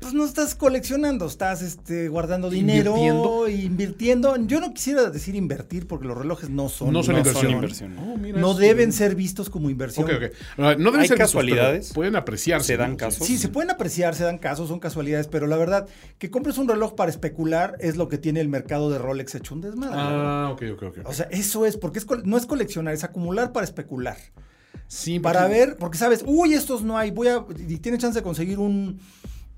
pues no estás coleccionando, estás este, guardando dinero, Invirtiendo. invirtiendo. Yo no quisiera decir invertir porque los relojes no son, No son no inversión. son inversión. Oh, mira, No eso- deben ser vistos como inversión. Ok, ok. Ah, No deben Hay ser casualidades. Pueden apreciarse. Se dan casos. Sí, se pueden apreciar, se dan casos, son casualidades, pero la verdad, que compres un reloj para especular es lo que tiene el mercado de Rolex hecho un desmadre. Ah, ok, ok, ok. O sea, eso es, porque es, no es coleccionar, es acumular para especular. sí, Para porque- ver, porque sabes, uy, estos no hay, voy a, y tienes chance de conseguir un,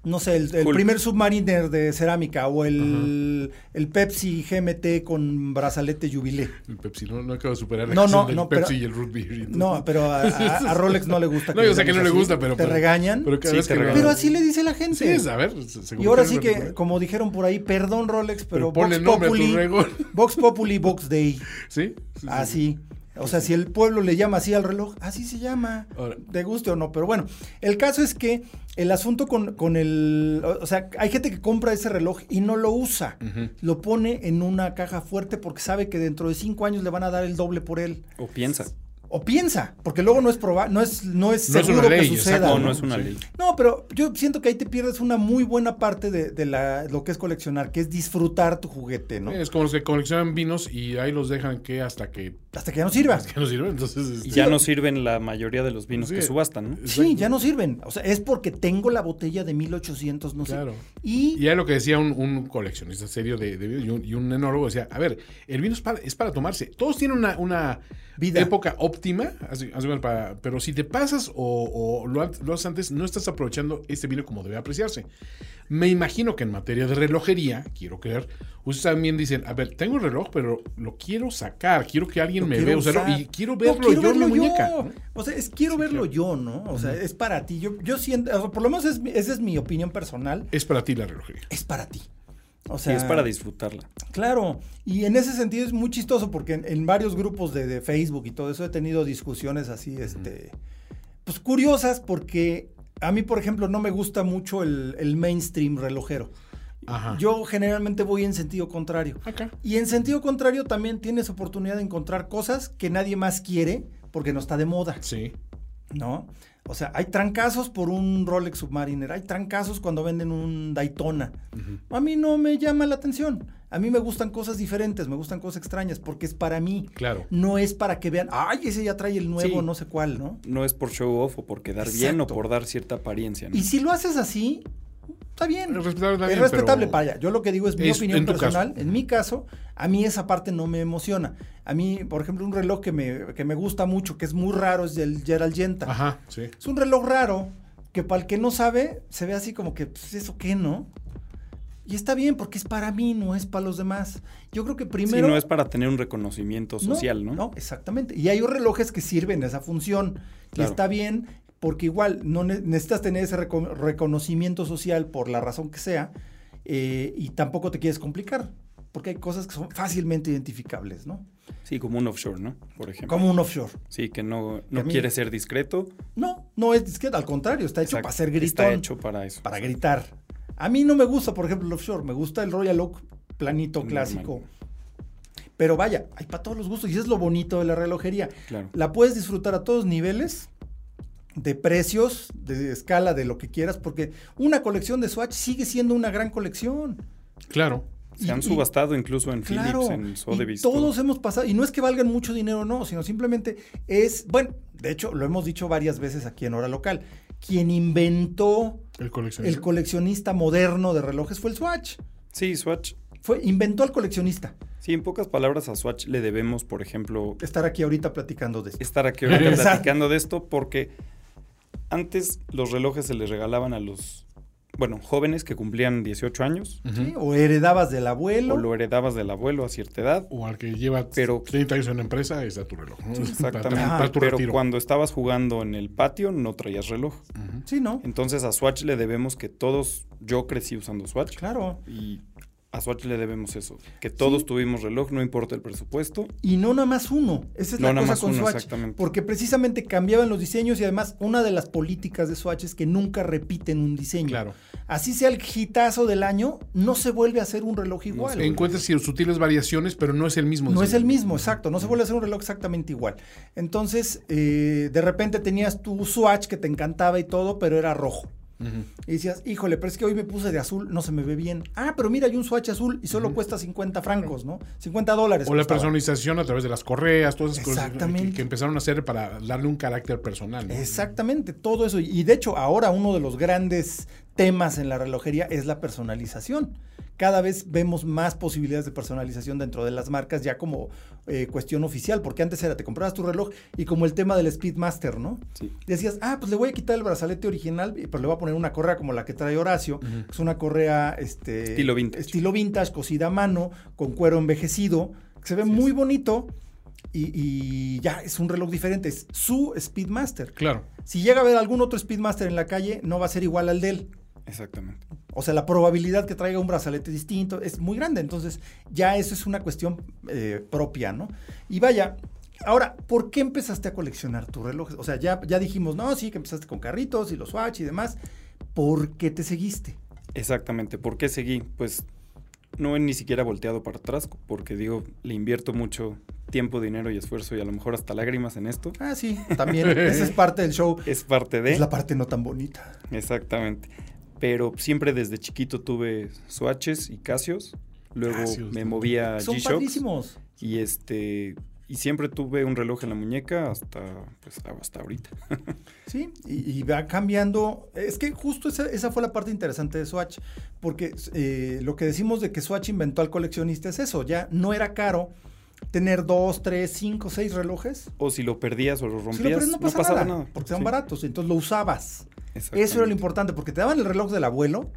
no sé, el, primer Submariner de cerámica o el, el Pepsi GMT con brazalete Jubilé. El Pepsi, no, no acabo de superar la No, no, del no, Pepsi pero- y el root beer. No, pero a, a- a Rolex no le gusta. No, yo sé que no le así. gusta, pero... Te pero- regañan. Pero, cada Sí, te regañan. pero así le dice la gente. Sí, es, a ver. se- Y ahora sí que, como dijeron por ahí, perdón Rolex, pero, Pero ponle Vox Populi, regol. Vox Populi, Vox Day. ¿Sí? Sí, sí, Así. O sea, si el pueblo le llama así al reloj, así se llama. De guste o no. Pero bueno, el caso es que el asunto con, con el. O sea, hay gente que compra ese reloj y no lo usa. Lo pone en una caja fuerte porque sabe que dentro de cinco años le van a dar el doble por él. O piensa. O piensa, porque luego no es proba no es, no es No es seguro una ley, que suceda. exacto, No, no es una Sí. ley. No, pero yo siento que ahí te pierdes una muy buena parte de, de la, lo que es coleccionar, que es disfrutar tu juguete, ¿no? Es como los que coleccionan vinos y ahí los dejan que hasta que, Hasta que ya no sirva. que no sirven. Entonces, Y este, ya no sirven la mayoría de los vinos Sí. que subastan, ¿no? Sí, ya no sirven. O sea, es porque tengo la botella de 1800, no Claro. sé. Y, Y es lo que decía un, un coleccionista serio de, de vino y un, y un enólogo, decía, a ver, el vino es para, es para tomarse. Todos tienen una, una Vida. época óptima, así- así para- pero si te pasas o, o lo haces antes, no estás aprovechando este vino como debe apreciarse. Me imagino que en materia de relojería, quiero creer, ustedes también dicen, a ver, tengo el reloj, pero lo quiero sacar, quiero que alguien Lo me vea usarlo usar. y quiero No, verlo quiero yo en mi yo. muñeca. ¿no? O sea, es quiero Sí, verlo claro. yo, ¿no? O sea, es para ti. Yo, yo siento, o sea, por lo menos es esa es mi opinión personal. Es para ti la relojería. Es para ti. O sea, sí, es para disfrutarla. Claro, y en ese sentido es muy chistoso porque en, en varios grupos de, de, Facebook y todo eso he tenido discusiones así, este, pues curiosas porque a mí, por ejemplo, no me gusta mucho el, el mainstream relojero. Ajá. Yo generalmente voy en sentido contrario. Okay. Y en sentido contrario también tienes oportunidad de encontrar cosas que nadie más quiere porque no está de moda. Sí. ¿No? O sea, hay trancazos por un Rolex Submariner, hay trancazos cuando venden un Daytona. Uh -huh. A mí no me llama la atención. A mí me gustan cosas diferentes, me gustan cosas extrañas, porque es para mí. Claro. No es para que vean, ay, ese ya trae el nuevo, sí. no sé cuál, ¿no? No es por show off o por quedar Exacto. bien o por dar cierta apariencia. ¿no? Y si lo haces así, está bien. Es respetable, es bien, respetable para allá. Yo lo que digo es mi es, opinión en personal. En mi caso, a mí esa parte no me emociona. A mí, por ejemplo, un reloj que me, que me gusta mucho, que es muy raro, es el Gerald Yenta. Ajá, sí. Es un reloj raro que para el que no sabe, se ve así como que, pues, ¿eso qué, no? Y está bien, porque es para mí, no es para los demás. Yo creo que primero... Sí, no es para tener un reconocimiento social, ¿no? No, no exactamente. Y hay relojes que sirven esa función. Claro. Y está bien, porque igual no ne necesitas tener ese reco reconocimiento social por la razón que sea, eh, y tampoco te quieres complicar, porque hay cosas que son fácilmente identificables, ¿no? Sí, como un offshore, ¿no? Por ejemplo. Como un offshore. Sí, que no, no que quiere ser discreto. No, no es discreto, al contrario, está hecho Exacto. para ser gritón. Está hecho para eso. Para gritar. A mí no me gusta, por ejemplo, el offshore, me gusta el Royal Oak planito Normal. clásico. Pero vaya, hay para todos los gustos y es lo bonito de la relojería. Claro. La puedes disfrutar a todos niveles, de precios, de escala, de lo que quieras, porque una colección de Swatch sigue siendo una gran colección. Claro. Se han y, subastado incluso en claro, Philips, en Sotheby's. Todos hemos pasado, y no es que valgan mucho dinero, no, sino simplemente es, bueno, de hecho, lo hemos dicho varias veces aquí en Hora Local. Quien inventó el coleccionista, el coleccionista moderno de relojes fue el Swatch. Sí, Swatch. Fue, inventó al coleccionista. Sí, en pocas palabras, a Swatch le debemos, por ejemplo. Estar aquí ahorita platicando de esto. Estar aquí ahorita platicando de esto, porque antes los relojes se les regalaban a los bueno, jóvenes que cumplían 18 años. Uh -huh. sí, o heredabas del abuelo. O lo heredabas del abuelo a cierta edad. O al que lleva pero, 30 años en una empresa, está tu reloj. ¿no? Sí, exactamente. Para, para tu pero retiro. cuando estabas jugando en el patio, no traías reloj. Uh -huh. Sí, ¿no? Entonces a Swatch le debemos que todos, yo crecí usando Swatch. Claro. Y a Swatch le debemos eso, que todos sí. tuvimos reloj, no importa el presupuesto. Y no nada más uno, esa es no la cosa con uno, Swatch, porque precisamente cambiaban los diseños y además una de las políticas de Swatch es que nunca repiten un diseño. Claro. Así sea el hitazo del año, no se vuelve a hacer un reloj igual. No encuentras sutiles variaciones, pero no es el mismo. No es el mismo, exacto, no se vuelve a hacer un reloj exactamente igual. Entonces, eh, de repente tenías tu Swatch que te encantaba y todo, pero era rojo. Uh -huh. Y decías, híjole, pero es que hoy me puse de azul, no se me ve bien. Ah, pero mira, hay un swatch azul y solo uh -huh. cuesta 50 francos, ¿no? 50 dólares. O la personalización a través de las correas, todas esas cosas que, que, empezaron a hacer para darle un carácter personal. ¿no? Exactamente, todo eso. Y de hecho, ahora uno de los grandes temas en la relojería es la personalización. Cada vez vemos más posibilidades de personalización dentro de las marcas ya como eh, cuestión oficial, porque antes era, te comprabas tu reloj y como el tema del Speedmaster, ¿no? Sí. Decías, ah, pues le voy a quitar el brazalete original, pero le voy a poner una correa como la que trae Horacio, uh -huh. es una correa este, estilo vintage. estilo vintage, cosida a mano, con cuero envejecido, que se ve sí, muy bonito. Y, y, ya es un reloj diferente, es su Speedmaster. Claro. Si llega a ver algún otro Speedmaster en la calle, no va a ser igual al de él. Exactamente. O sea, la probabilidad que traiga un brazalete distinto es muy grande. Entonces, ya eso es una cuestión eh, propia, ¿no? Y vaya, ahora, ¿por qué empezaste a coleccionar tus relojes? O sea, ya, ya dijimos, no, sí, que empezaste con carritos y los Swatch y demás. ¿Por qué te seguiste? Exactamente, ¿por qué seguí? Pues no he ni siquiera volteado para atrás, porque digo, le invierto mucho tiempo, dinero y esfuerzo y a lo mejor hasta lágrimas en esto. Ah, sí, también. Esa es parte del show. Es parte de. Es la parte no tan bonita. Exactamente pero siempre desde chiquito tuve Swatches y Casios. Luego Casios, me moví a G-Shocks. Y este y siempre tuve un reloj en la muñeca hasta pues hasta ahorita. sí, y, y, va cambiando. Es que justo esa, esa, fue la parte interesante de Swatch, porque eh, lo que decimos de que Swatch inventó al coleccionista es eso, ya no era caro tener dos, tres, cinco, seis relojes. O si lo perdías o lo rompías, si lo perdías, no, pasa no, pasaba nada, nada. porque son sí. baratos, entonces lo usabas. Eso era lo importante, porque te daban el reloj del abuelo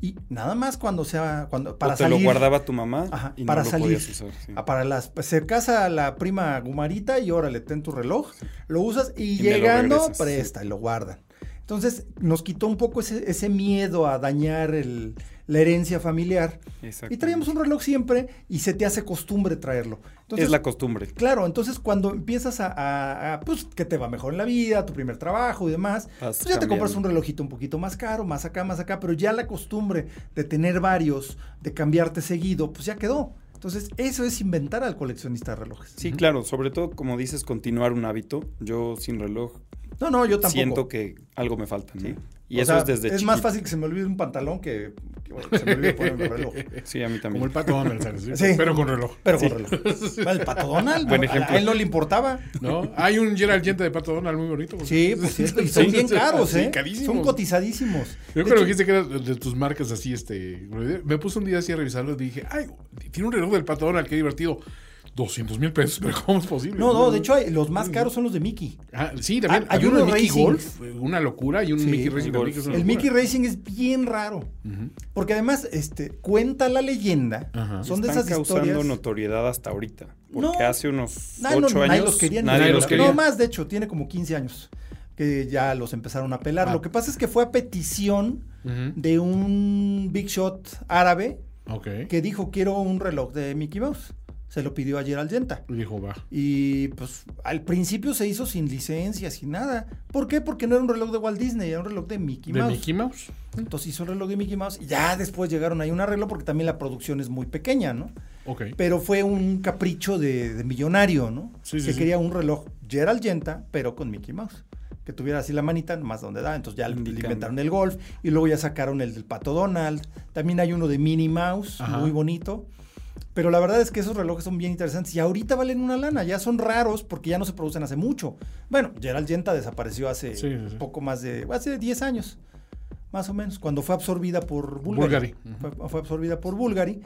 y nada más cuando sea cuando para o te salir. lo guardaba tu mamá Ajá, y para no salir. Lo usar, sí. Para las se casa la prima Gumarita y órale, ten tu reloj, sí. lo usas y, y llegando regresas, presta y lo guardan. Entonces nos quitó un poco ese, ese miedo a dañar el, la herencia familiar. Exacto. Y traíamos un reloj siempre y se te hace costumbre traerlo. Entonces, es la costumbre. Claro, entonces cuando empiezas a, a- a, pues, que te va mejor en la vida, tu primer trabajo y demás, Vas pues ya te compras un relojito un poquito más caro, más acá, más acá, pero ya la costumbre de tener varios, de cambiarte seguido, pues ya quedó. Entonces, eso es inventar al coleccionista de relojes. Sí, claro, sobre todo como dices, continuar un hábito. Yo sin reloj No, no, yo tampoco. siento que algo me falta. ¿no? Sí. Y O eso sea, es desde Es más fácil que se me olvide un pantalón que, bueno, se me olvide ponerme el reloj. Sí, a mí también. Como el pato Donald, ¿sabes? Sí, Sí. Pero con reloj. Pero Sí. con reloj. El pato Donald, Buen a- ejemplo. a él no le importaba. ¿No? Hay un Gerald Yente de pato Donald muy bonito. Sí, pues cierto, y son Sí, bien sí, caros, ¿eh? carísimos. Son cotizadísimos. Yo De creo que dijiste que era de tus marcas así, este. Me puse un día así a revisarlo y dije, ay, tiene un reloj del pato Donald, qué divertido. 200 mil pesos, pero ¿cómo es posible? No, no, de hecho los más caros son los de Mickey. Ah, sí, también. Ah, hay hay uno de Mickey Racing. Golf, eh, una locura, y un Sí, Mickey Racing Golf. es una El. Mickey Racing es bien raro. Porque además, este, cuenta la leyenda. Ajá. Son de Están esas causando historias. notoriedad hasta ahorita. Porque No. hace unos Nadie no- ocho nadie años los quería nadie ver. los los quería. No más, de hecho, tiene como 15 años que ya los empezaron a pelar. Ah. Lo que pasa es que fue a petición de un Big Shot árabe que dijo quiero un reloj de Mickey Mouse. Se lo pidió ayer al Yenta. Y dijo, va. Y pues al principio se hizo sin licencia, sin nada. ¿Por qué? Porque no era un reloj de Walt Disney, era un reloj de Mickey ¿De Mouse. Mickey Mouse? Entonces hizo el reloj de Mickey Mouse y ya después llegaron ahí un arreglo porque también la producción es muy pequeña, ¿no? Ok. Pero fue un capricho de, de millonario, ¿no? Sí, sí, que sí. quería un reloj Gerald Yenta, pero con Mickey Mouse. Que tuviera así la manita, más donde da. Entonces ya le inventaron el golf y luego ya sacaron el del Pato Donald. También hay uno de Minnie Mouse, Ajá. muy bonito. Pero la verdad es que esos relojes son bien interesantes y ahorita valen una lana, ya son raros porque ya no se producen hace mucho. Bueno, Gerald Yenta desapareció hace Sí, sí, sí. poco más de, hace 10 años, más o menos, cuando fue absorbida por Bulgari. Bulgari. Fue, fue absorbida por Bulgari.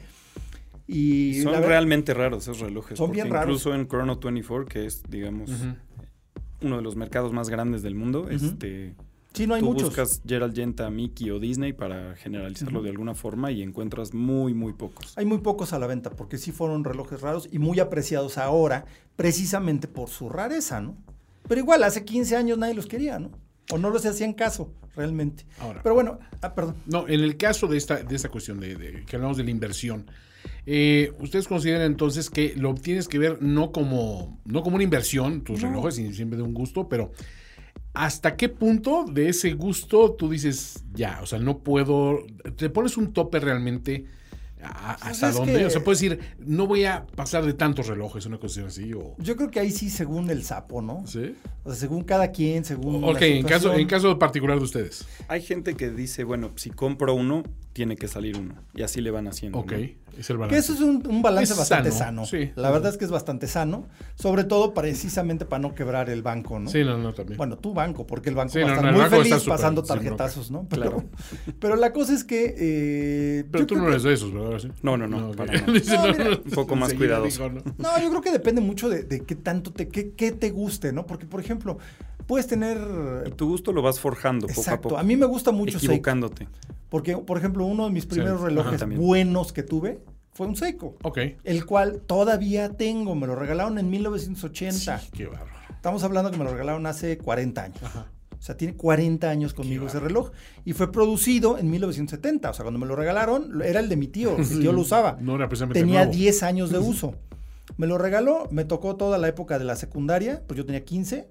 Y Son realmente raros esos relojes. Son bien raros. Incluso en Chrono 24, que es, digamos, uno de los mercados más grandes del mundo, este, Sí, no hay tú muchos. buscas Gerald Yenta, Mickey o Disney para generalizarlo de alguna forma y encuentras muy, muy pocos. Hay muy pocos a la venta porque sí fueron relojes raros y muy apreciados ahora, precisamente por su rareza, ¿no? Pero igual, hace 15 años nadie los quería, ¿no? O no los hacían caso, realmente. Ahora. Pero bueno, ah, perdón. No, en el caso de esta, de esta cuestión de, de- que hablamos de la inversión, eh, ustedes consideran entonces que lo tienes que ver no como, no como una inversión, tus No. relojes, y siempre de un gusto, pero ¿hasta qué punto de ese gusto tú dices, ya, o sea, no puedo, te pones un tope realmente a- Pues hasta dónde? que- O sea, puedes decir, no voy a pasar de tantos relojes, una cuestión así, o... Yo creo que ahí sí según el sapo, ¿no? ¿Sí? O sea, según cada quien, según. Ok, la en caso, en caso particular de ustedes. Hay gente que dice, bueno, si compro uno, tiene que salir uno. Y así le van haciendo. Ok, ¿no? Es el balance. Que eso es un, un balance Es bastante sano, sano. sí. La verdad es que es bastante sano, sobre todo precisamente para no quebrar el banco, ¿no? Sí, no, no, también. Bueno, tu banco, porque el banco Sí, va a estar no, muy feliz pasando tarjetazos, ¿no? Pero, Claro. pero la cosa es que. eh, Pero tú no que- eres de esos, ¿verdad? ¿Sí? No, no, no, para mira, un poco más cuidadoso. ¿no? Yo creo que depende mucho de, de qué tanto te, qué, qué te guste, ¿no? Porque, por ejemplo, puedes tener. Y tu gusto lo vas forjando poco a poco. A mí me gusta mucho Seiko. Porque, por ejemplo, uno de mis primeros Sí, relojes ajá, buenos que tuve fue un Seiko. Ok. El cual todavía tengo. Me lo regalaron en 1980. Sí, qué bárbaro. Estamos hablando que me lo regalaron hace 40 años. Ajá. O sea, tiene 40 años conmigo ese reloj. Y fue producido en 1970. O sea, cuando me lo regalaron, era el de mi tío. Mi tío lo usaba. No era precisamente Tenía nuevo. 10 años de uso. Me lo regaló, me tocó toda la época de la secundaria, pues yo tenía 15.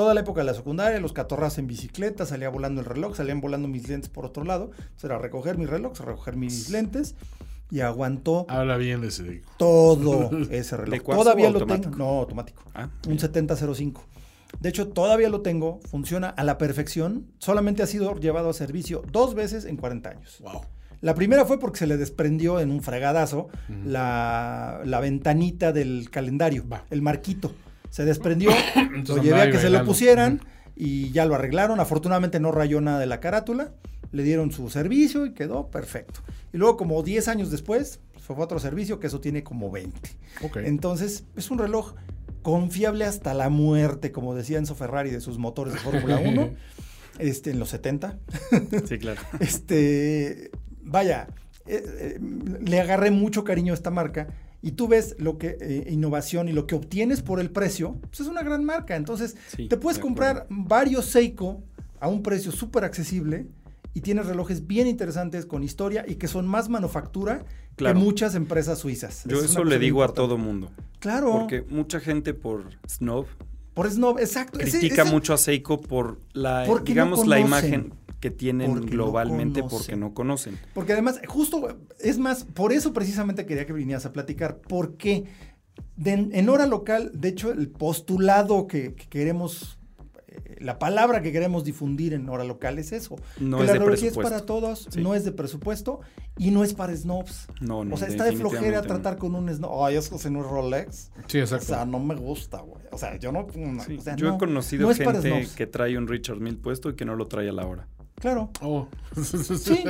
Toda la época de la secundaria, los catorras en bicicleta, salía volando el reloj, salían volando mis lentes por otro lado. Entonces era recoger mis relojes, recoger mis lentes y aguantó Habla bien de ese. todo ese reloj. ¿De cuarzo Todavía lo automático? tengo. No, automático. Ah, Un 7005. De hecho, todavía lo tengo, funciona a la perfección. Solamente ha sido llevado a servicio dos veces en 40 años. Wow. La primera fue porque se le desprendió en un fregadazo la, la ventanita del calendario, el marquito. Se desprendió, lo llevé a que se lo pusieran y ya lo arreglaron. Afortunadamente no rayó nada de la carátula. Le dieron su servicio y quedó perfecto. Y luego como 10 años después, pues, fue otro servicio que eso tiene como 20. Ok. Entonces, es un reloj confiable hasta la muerte, como decía Enzo Ferrari de sus motores de Fórmula 1, este, en los 70. sí, claro. Este, vaya, eh, eh, le agarré mucho cariño a esta marca y tú ves lo que eh, innovación y lo que obtienes por el precio, pues es una gran marca. Entonces, Sí, te puedes de comprar varios Seiko a un precio súper accesible y tienes relojes bien interesantes con historia y que son más manufactura Claro. que muchas empresas suizas. Yo es eso le digo a todo mundo. Claro. Porque mucha gente por snob Por snob, exacto. Critica ese- mucho a Seiko por la, no digamos, la imagen que tienen Porque globalmente porque no conocen. Porque además, justo, es más, por eso precisamente quería que vinieras a platicar. Porque de- en hora local, de hecho, el postulado que, que queremos, eh, la palabra que queremos difundir en hora local es eso. No que es la de relojería es presupuesto. para todos, Sí. no es de presupuesto y no es para snobs. No, no, o sea, está de flojera tratar con un snob. Ay, eso que no es Rolex. Sí, O exacto. sea, no me gusta, güey. O sea, yo no. no, Sí, o sea, Yo no- he conocido es gente que trae un Richard Mille puesto y que no lo trae a la hora. Claro. Oh. Sí.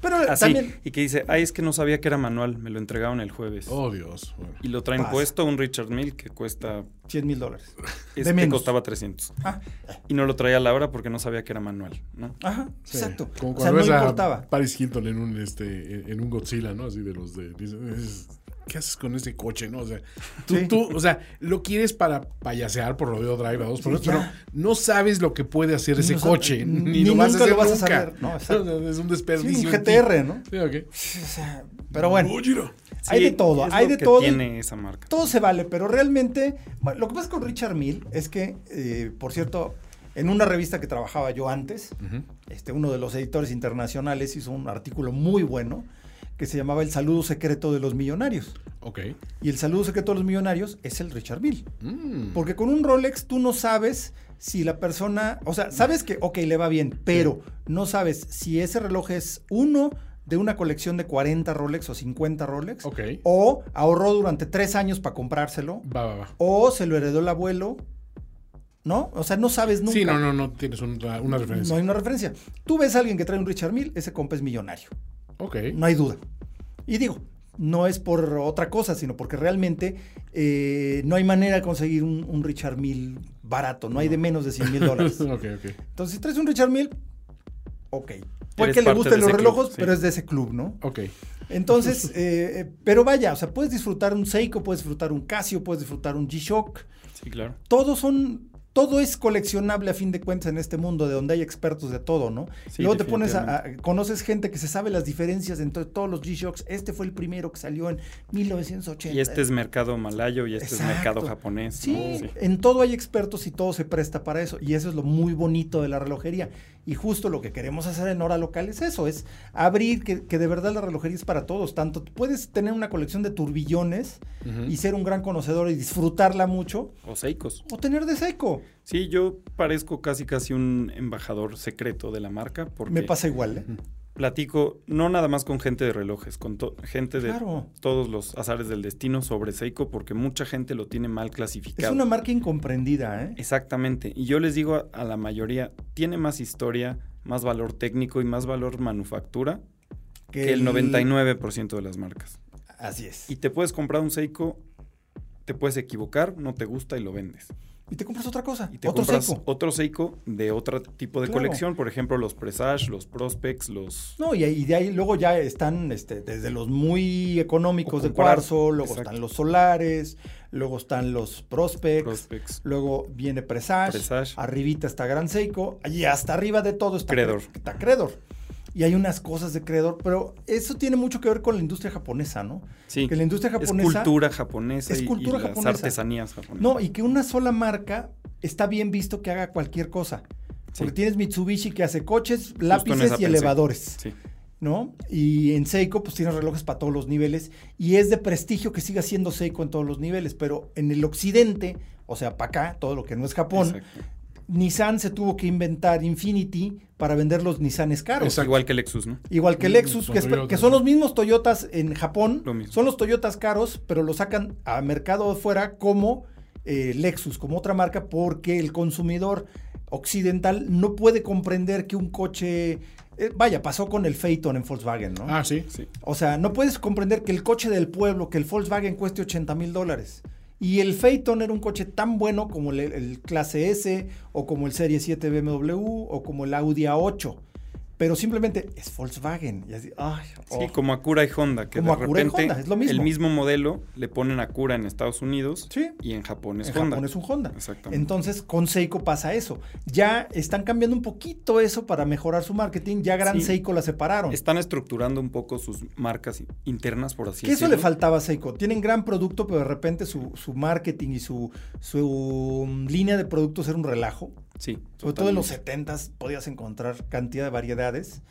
Pero Así, también. y que dice, ay, es que no sabía que era manual, me lo entregaron el jueves. Oh, Dios. Bueno. Y lo traen Pasa. puesto un Richard Mille que cuesta, 100 mil dólares. este menos. costaba 300. Ah, Y no lo traía a la hora porque no sabía que era manual, ¿no? ajá, Sí. exacto. Como o sea, cuando no ves a importaba. Paris Hilton en un, este, en un Godzilla, ¿no? Así de los de... dices, ¿Qué haces con ese coche, no? O sea, tú, Sí. tú, o sea, lo quieres para payasear por Rodeo Drive a dos por Sí, dos, pero no sabes lo que puede hacer ese No coche, ni ni, lo vas a nunca hacer lo vas a saber. No, exacto. O sea, es un Sí, desperdicio. un en ti. GTR, ¿no? Sí, ok. O sea, pero bueno, hay de todo, hay de que todo. tiene esa marca. Todo se vale, pero realmente, bueno, lo que pasa con Richard Mill es que, eh, por cierto, en una revista que trabajaba yo antes, este, uno de los editores internacionales hizo un artículo muy bueno que se llamaba El saludo secreto de los millonarios. Ok. Y el saludo secreto de los millonarios es el Richard Mill. Mm. Porque con un Rolex tú no sabes si la persona, o sea, sabes que, ok, le va bien, pero no sabes si ese reloj es uno de una colección de 40 Rolex o 50 Rolex, Ok. o ahorró durante tres años para comprárselo, Va, va, va. o se lo heredó el abuelo, ¿no? O sea, no sabes nunca. Sí, no, no, no tienes una, una referencia. No hay una referencia. Tú ves a alguien que trae un Richard Mill, ese compa es millonario. Ok. No hay duda. Y digo, no es por otra cosa, sino porque realmente eh, no hay manera de conseguir un, un Richard Mill barato. No hay de menos de 100 mil dólares. ok, ok. Entonces, si traes un Richard Mill, ok. Puede que le gusten los relojes, sí. pero es de ese club, ¿no? Ok. Entonces, eh, pero vaya, o sea, puedes disfrutar un Seiko, puedes disfrutar un Casio, puedes disfrutar un G-Shock. Sí, claro. Todos son, todo es coleccionable a fin de cuentas en este mundo de donde hay expertos de todo, ¿no? Sí, Luego te pones a, conoces gente que se sabe las diferencias entre todos los G-Shocks. Este fue el primero que salió en 1980. Y este es mercado malayo y este Exacto. es mercado japonés. Sí, ¿no? Sí. en todo hay expertos y todo se presta para eso. Y eso es lo muy bonito de la relojería. Y justo lo que queremos hacer en hora local es eso, es abrir que, que de verdad la relojería es para todos. Tanto puedes tener una colección de turbillones y ser un gran conocedor y disfrutarla mucho, O Seikos. o tener de seco. Sí, yo parezco casi casi un embajador secreto de la marca porque Me pasa igual, ¿eh? platico no nada más con gente de relojes, con gente de todos los azares del destino sobre Seiko porque mucha gente lo tiene mal Es clasificado. una marca incomprendida, ¿eh? Exactamente. Y yo les digo a, a la mayoría, tiene más historia, más valor técnico y más valor manufactura que el 99% de las marcas. Así es. Y te puedes comprar un Seiko, te puedes equivocar, no te gusta y lo vendes. Y te compras otra cosa, Y te otro compras seco. otro Seiko de otro tipo de Claro. colección, por ejemplo, los Presage, los Prospects, los... No, y, y de ahí luego ya están este, desde los muy económicos de cuarzo, luego exacto. están los solares, luego están los prospects, Prospects. luego viene Presage, Presage. arribita está Gran Seiko, y hasta arriba de todo está Credor. Cre- está Credor. Y hay unas cosas de Credor, pero eso tiene mucho que ver con la industria japonesa, ¿no? Sí, Que la industria es japonesa... cultura japonesa es cultura y, las japonesa. artesanías japonesas. No, y que una sola marca está bien visto que haga cualquier cosa. Porque Sí. tienes Mitsubishi que hace coches, lápices y pensé. elevadores. Sí. ¿no? Y en Seiko, pues tienes relojes para todos los niveles. Y es de prestigio que siga siendo Seiko en todos los niveles. Pero en el occidente, o sea, para acá, todo lo que no es Japón, Exacto. Nissan se tuvo que inventar Infinity para vender los Nissanes caros. Exacto. Igual que Lexus, ¿no? Igual que Mm, Lexus, que, es- son los mismos Toyotas en Japón. Lo mismo. Son los Toyotas caros, pero los sacan a mercado de fuera como eh, Lexus, como otra marca, porque el consumidor occidental no puede comprender que un coche... eh, vaya, pasó con el Phaeton en Volkswagen, ¿no? Ah, sí. Sí. O sea, no puedes comprender que el coche del pueblo, que el Volkswagen cueste 80 mil dólares. Y el Phaeton era un coche tan bueno como el, el Clase S, o como el Serie 7 BMW, o como el Audi A8. Pero simplemente es Volkswagen. Y así, ay, Sí, oh. como Acura y Honda, que Como de Acura y repente Honda, es lo mismo. el mismo modelo le ponen Acura en Estados Unidos Sí. y en Japón es en Honda. Japón es un Honda. Exactamente. Entonces, con Seiko pasa eso. Ya están cambiando un poquito eso para mejorar su marketing. Ya Gran Sí. Seiko la separaron. Están estructurando un poco sus marcas internas, por así Que eso decirlo. le faltaba a Seiko. Tienen gran producto, pero de repente su, su marketing y su, su mm, línea de productos era un relajo. Sí. Sobre todo en los totalmente. 70s podías encontrar cantidad de variedades.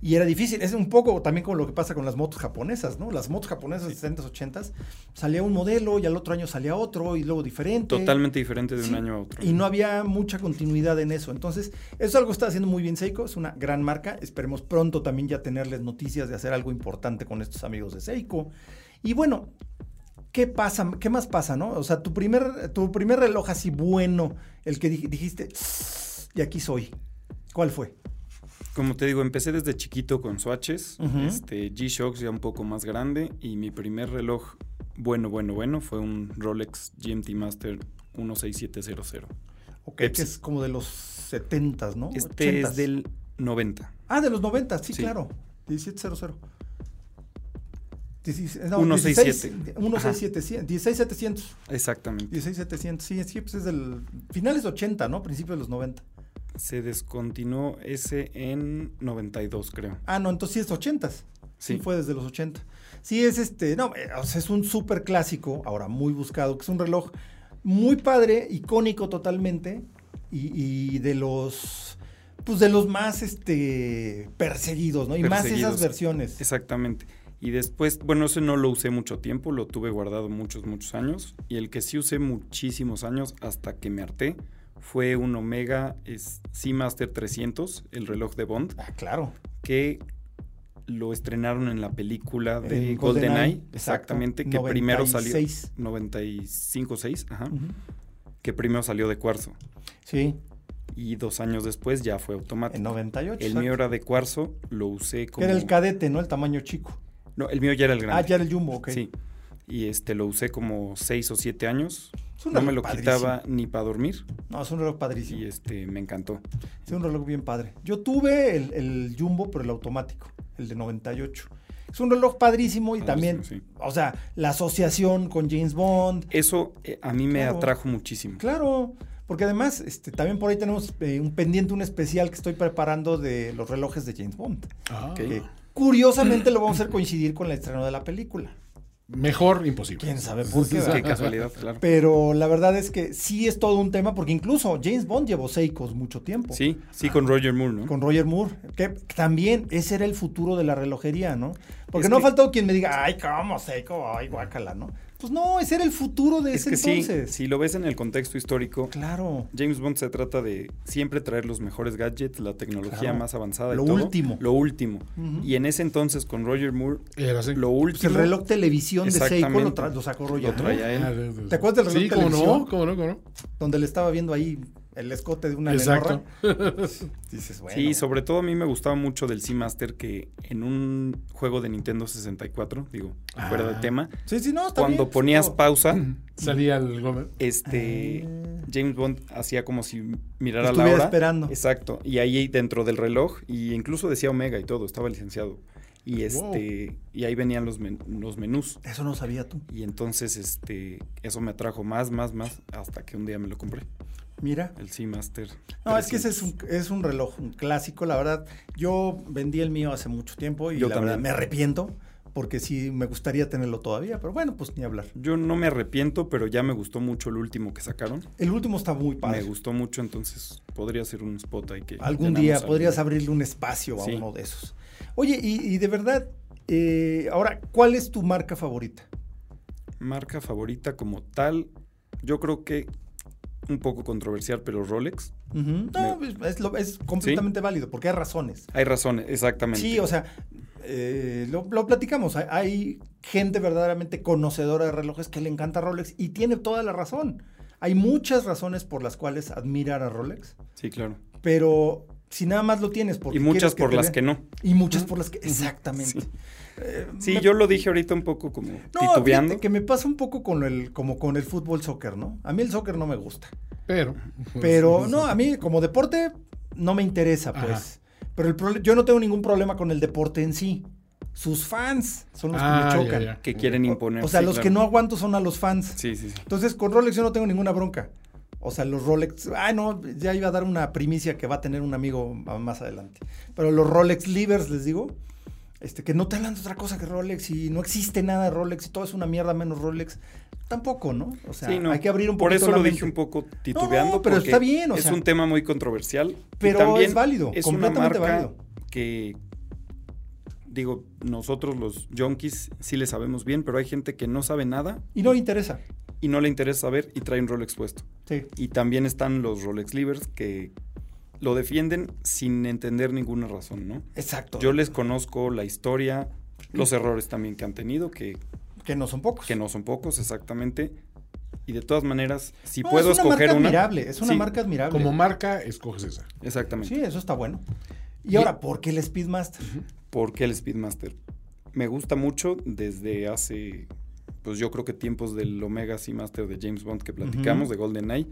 Y era difícil. Es un poco también como lo que pasa con las motos japonesas, ¿no? Las motos japonesas de 70s, 80s, salía un modelo y al otro año salía otro y luego diferente. Totalmente diferente de Sí, un año a otro. Y no había mucha continuidad en eso. Entonces, eso es algo que está haciendo muy bien Seiko. Es una gran marca. Esperemos pronto también ya tenerles noticias de hacer algo importante con estos amigos de Seiko. Y bueno, ¿qué pasa? ¿Qué más pasa, no? O sea, tu primer, tu primer reloj así bueno, el que dij- dijiste, y aquí soy. ¿Cuál fue? Como te digo, empecé desde chiquito con Swatches, este, G-Shocks ya un poco más grande y mi primer reloj bueno, bueno, bueno fue un Rolex GMT Master 16700. Ok, que es como de los 70s, ¿no? Este 80s. es del 90. Ah, de los 90, sí, Sí. claro. 1700. 16, no, 167. 16, 167, 16700. Exactamente. 16700, sí, sí, pues es del finales 80, ¿no? Principios de los 90. Se descontinuó ese en 92, creo. Ah, no, entonces sí es 80. Sí. Sí. fue desde los 80. Sí, es este, no, eh, o sea, es un súper clásico, ahora muy buscado, que es un reloj muy padre, icónico totalmente, y, y de los, pues de los más, este, perseguidos, ¿no? Y más esas versiones. Exactamente. Y después, bueno, ese no lo usé mucho tiempo, lo tuve guardado muchos, muchos años. Y el que sí usé muchísimos años hasta que me harté fue un Omega Seamaster 300, el reloj de Bond, Ah, claro. que lo estrenaron en la película de En GoldenEye, exactamente, exacto, que primero salió 96. 95-6, ajá, Ujú. que primero salió de cuarzo. Sí, Y dos años después ya fue automático. en 98. el exacto. mío era de cuarzo, lo usé como... era el cadete, ¿no? El tamaño chico. No, el mío ya era el grande. Ah, ya era el jumbo, ok. Sí. Y este lo usé como seis o siete años. Es un No me lo padrísimo. quitaba ni para dormir. No, es un reloj padrísimo. Y este me encantó. Es un reloj bien padre. Yo tuve el, el Jumbo, pero el automático, el de 98. Es un reloj padrísimo y Padrísimo, también, sí. o sea, la asociación con James Bond. Eso eh, a mí me Claro. atrajo muchísimo. Claro, porque además, este, también por ahí tenemos eh, un pendiente, un especial que estoy preparando de los relojes de James Bond. Ah, Ok. Que curiosamente lo vamos a hacer coincidir con el estreno de la película. Mejor imposible. Quién sabe por qué. Qué casualidad, claro. Pero la verdad es que sí es todo un tema, porque incluso James Bond llevó Seikos mucho tiempo. Sí, sí, con Roger Moore, ¿no? con Roger Moore, que también ese era el futuro de la relojería, ¿no? Porque Es no ha que- faltado quien me diga, ay, cómo seco, ay, guácala, ¿no? Pues no, ese era el futuro de Es ese que sí, entonces. si lo ves en el contexto histórico, Claro. James Bond se trata de siempre traer los mejores gadgets, la tecnología Claro. más avanzada y Lo todo. último. Lo último. Y en ese entonces con Roger Moore, Era así. lo Pues último el reloj televisión de Seiko lo, Exactamente. tra- lo sacó Roger lo Moore, traía él. Ah, ¿Te acuerdas del reloj Sí, cómo televisión? no, cómo no, cómo no. donde le estaba viendo ahí el escote de una Exacto. Dices, bueno. Sí, sobre todo a mí me gustaba mucho del Seamaster que en un juego de Nintendo 64, digo, fuera de Ah. tema, Sí, sí, no, está cuando bien, ponías pausa, Salía el Gómez. este Ah. James Bond hacía como si mirara la Estuviera hora. esperando. Exacto. Y ahí dentro del reloj, y incluso decía Omega y todo, estaba licenciado. Y este, y ahí venían los, men- los menús. Eso no sabía tú. Y entonces, este, eso me atrajo más, más, más, hasta que un día me lo compré. Mira. El Seamaster. No, es que ese es 300. un, es un reloj, un clásico, la verdad. Yo vendí el mío hace mucho tiempo y Yo la verdad me arrepiento porque sí me gustaría tenerlo todavía, pero bueno, pues ni hablar. Yo no me arrepiento, pero ya me gustó mucho el último que sacaron. El último está muy padre. Me gustó mucho, entonces podría ser un spot ahí que. Algún día podrías abrirle un espacio a uno de esos. Oye, y, y de verdad, eh, ahora, ¿cuál es tu marca favorita? Marca favorita como tal, yo creo que un poco controversial, pero Rolex. No, es, es lo- es completamente válido porque hay razones. Hay razones, exactamente. Sí, o sea, eh, lo, lo platicamos. Hay, hay gente verdaderamente conocedora de relojes que le encanta Rolex y tiene toda la razón. Hay muchas razones por las cuales admirar a Rolex, Sí, claro. pero si nada más lo tienes porque Y muchas por las vean- que no. Y muchas por las que... Exactamente. Sí. Eh, Sí, me- yo lo dije ahorita un poco como No, titubeando. fíjate que me pasa un poco con el, como con el fútbol soccer, ¿no? A mí el soccer no me gusta. Pero. Pero no, a mí como deporte no me interesa, pues. Ajá. Pero el yo no tengo ningún problema con el deporte en sí. Sus fans son los Ah, que me ya, chocan. ya. Que quieren imponer. O sea, sí, los claro. que no aguanto son a los fans. Sí, sí, sí. Entonces, con Rolex yo no tengo ninguna bronca. O sea, los Rolex, ay no, ya iba a dar una primicia que va a tener un amigo más adelante. Pero los Rolex Livers, les digo, este, que no te hablan de otra cosa que Rolex y no existe nada de Rolex y todo es una mierda menos Rolex. Tampoco, ¿no? O sea, Sí, no. hay que abrir un Por poquito eso lo dije un poco titubeando. No, pero está bien, o es sea. un tema muy controversial. Pero también es válido, Es una completamente marca válido. que, digo, nosotros los junkies sí le sabemos bien, pero hay gente que no sabe nada Y no le interesa. Y no le interesa saber y trae un Rolex puesto. Sí. Y también están los Rolex Livers que lo defienden sin entender ninguna razón, ¿no? Exacto. Yo les conozco la historia, los errores también que han tenido, que, Que no son pocos. que no son pocos exactamente. Y de todas maneras, si No, puedo es una escoger marca una... admirable, es una Sí, marca admirable. Como marca, escoges esa. Exactamente. Sí, eso está bueno. Y ahora, ¿por qué el Speedmaster? ¿Por qué el Speedmaster? Me gusta mucho desde hace, pues yo creo que tiempos del Omega Seamaster de James Bond que platicamos, Ujú. de GoldenEye.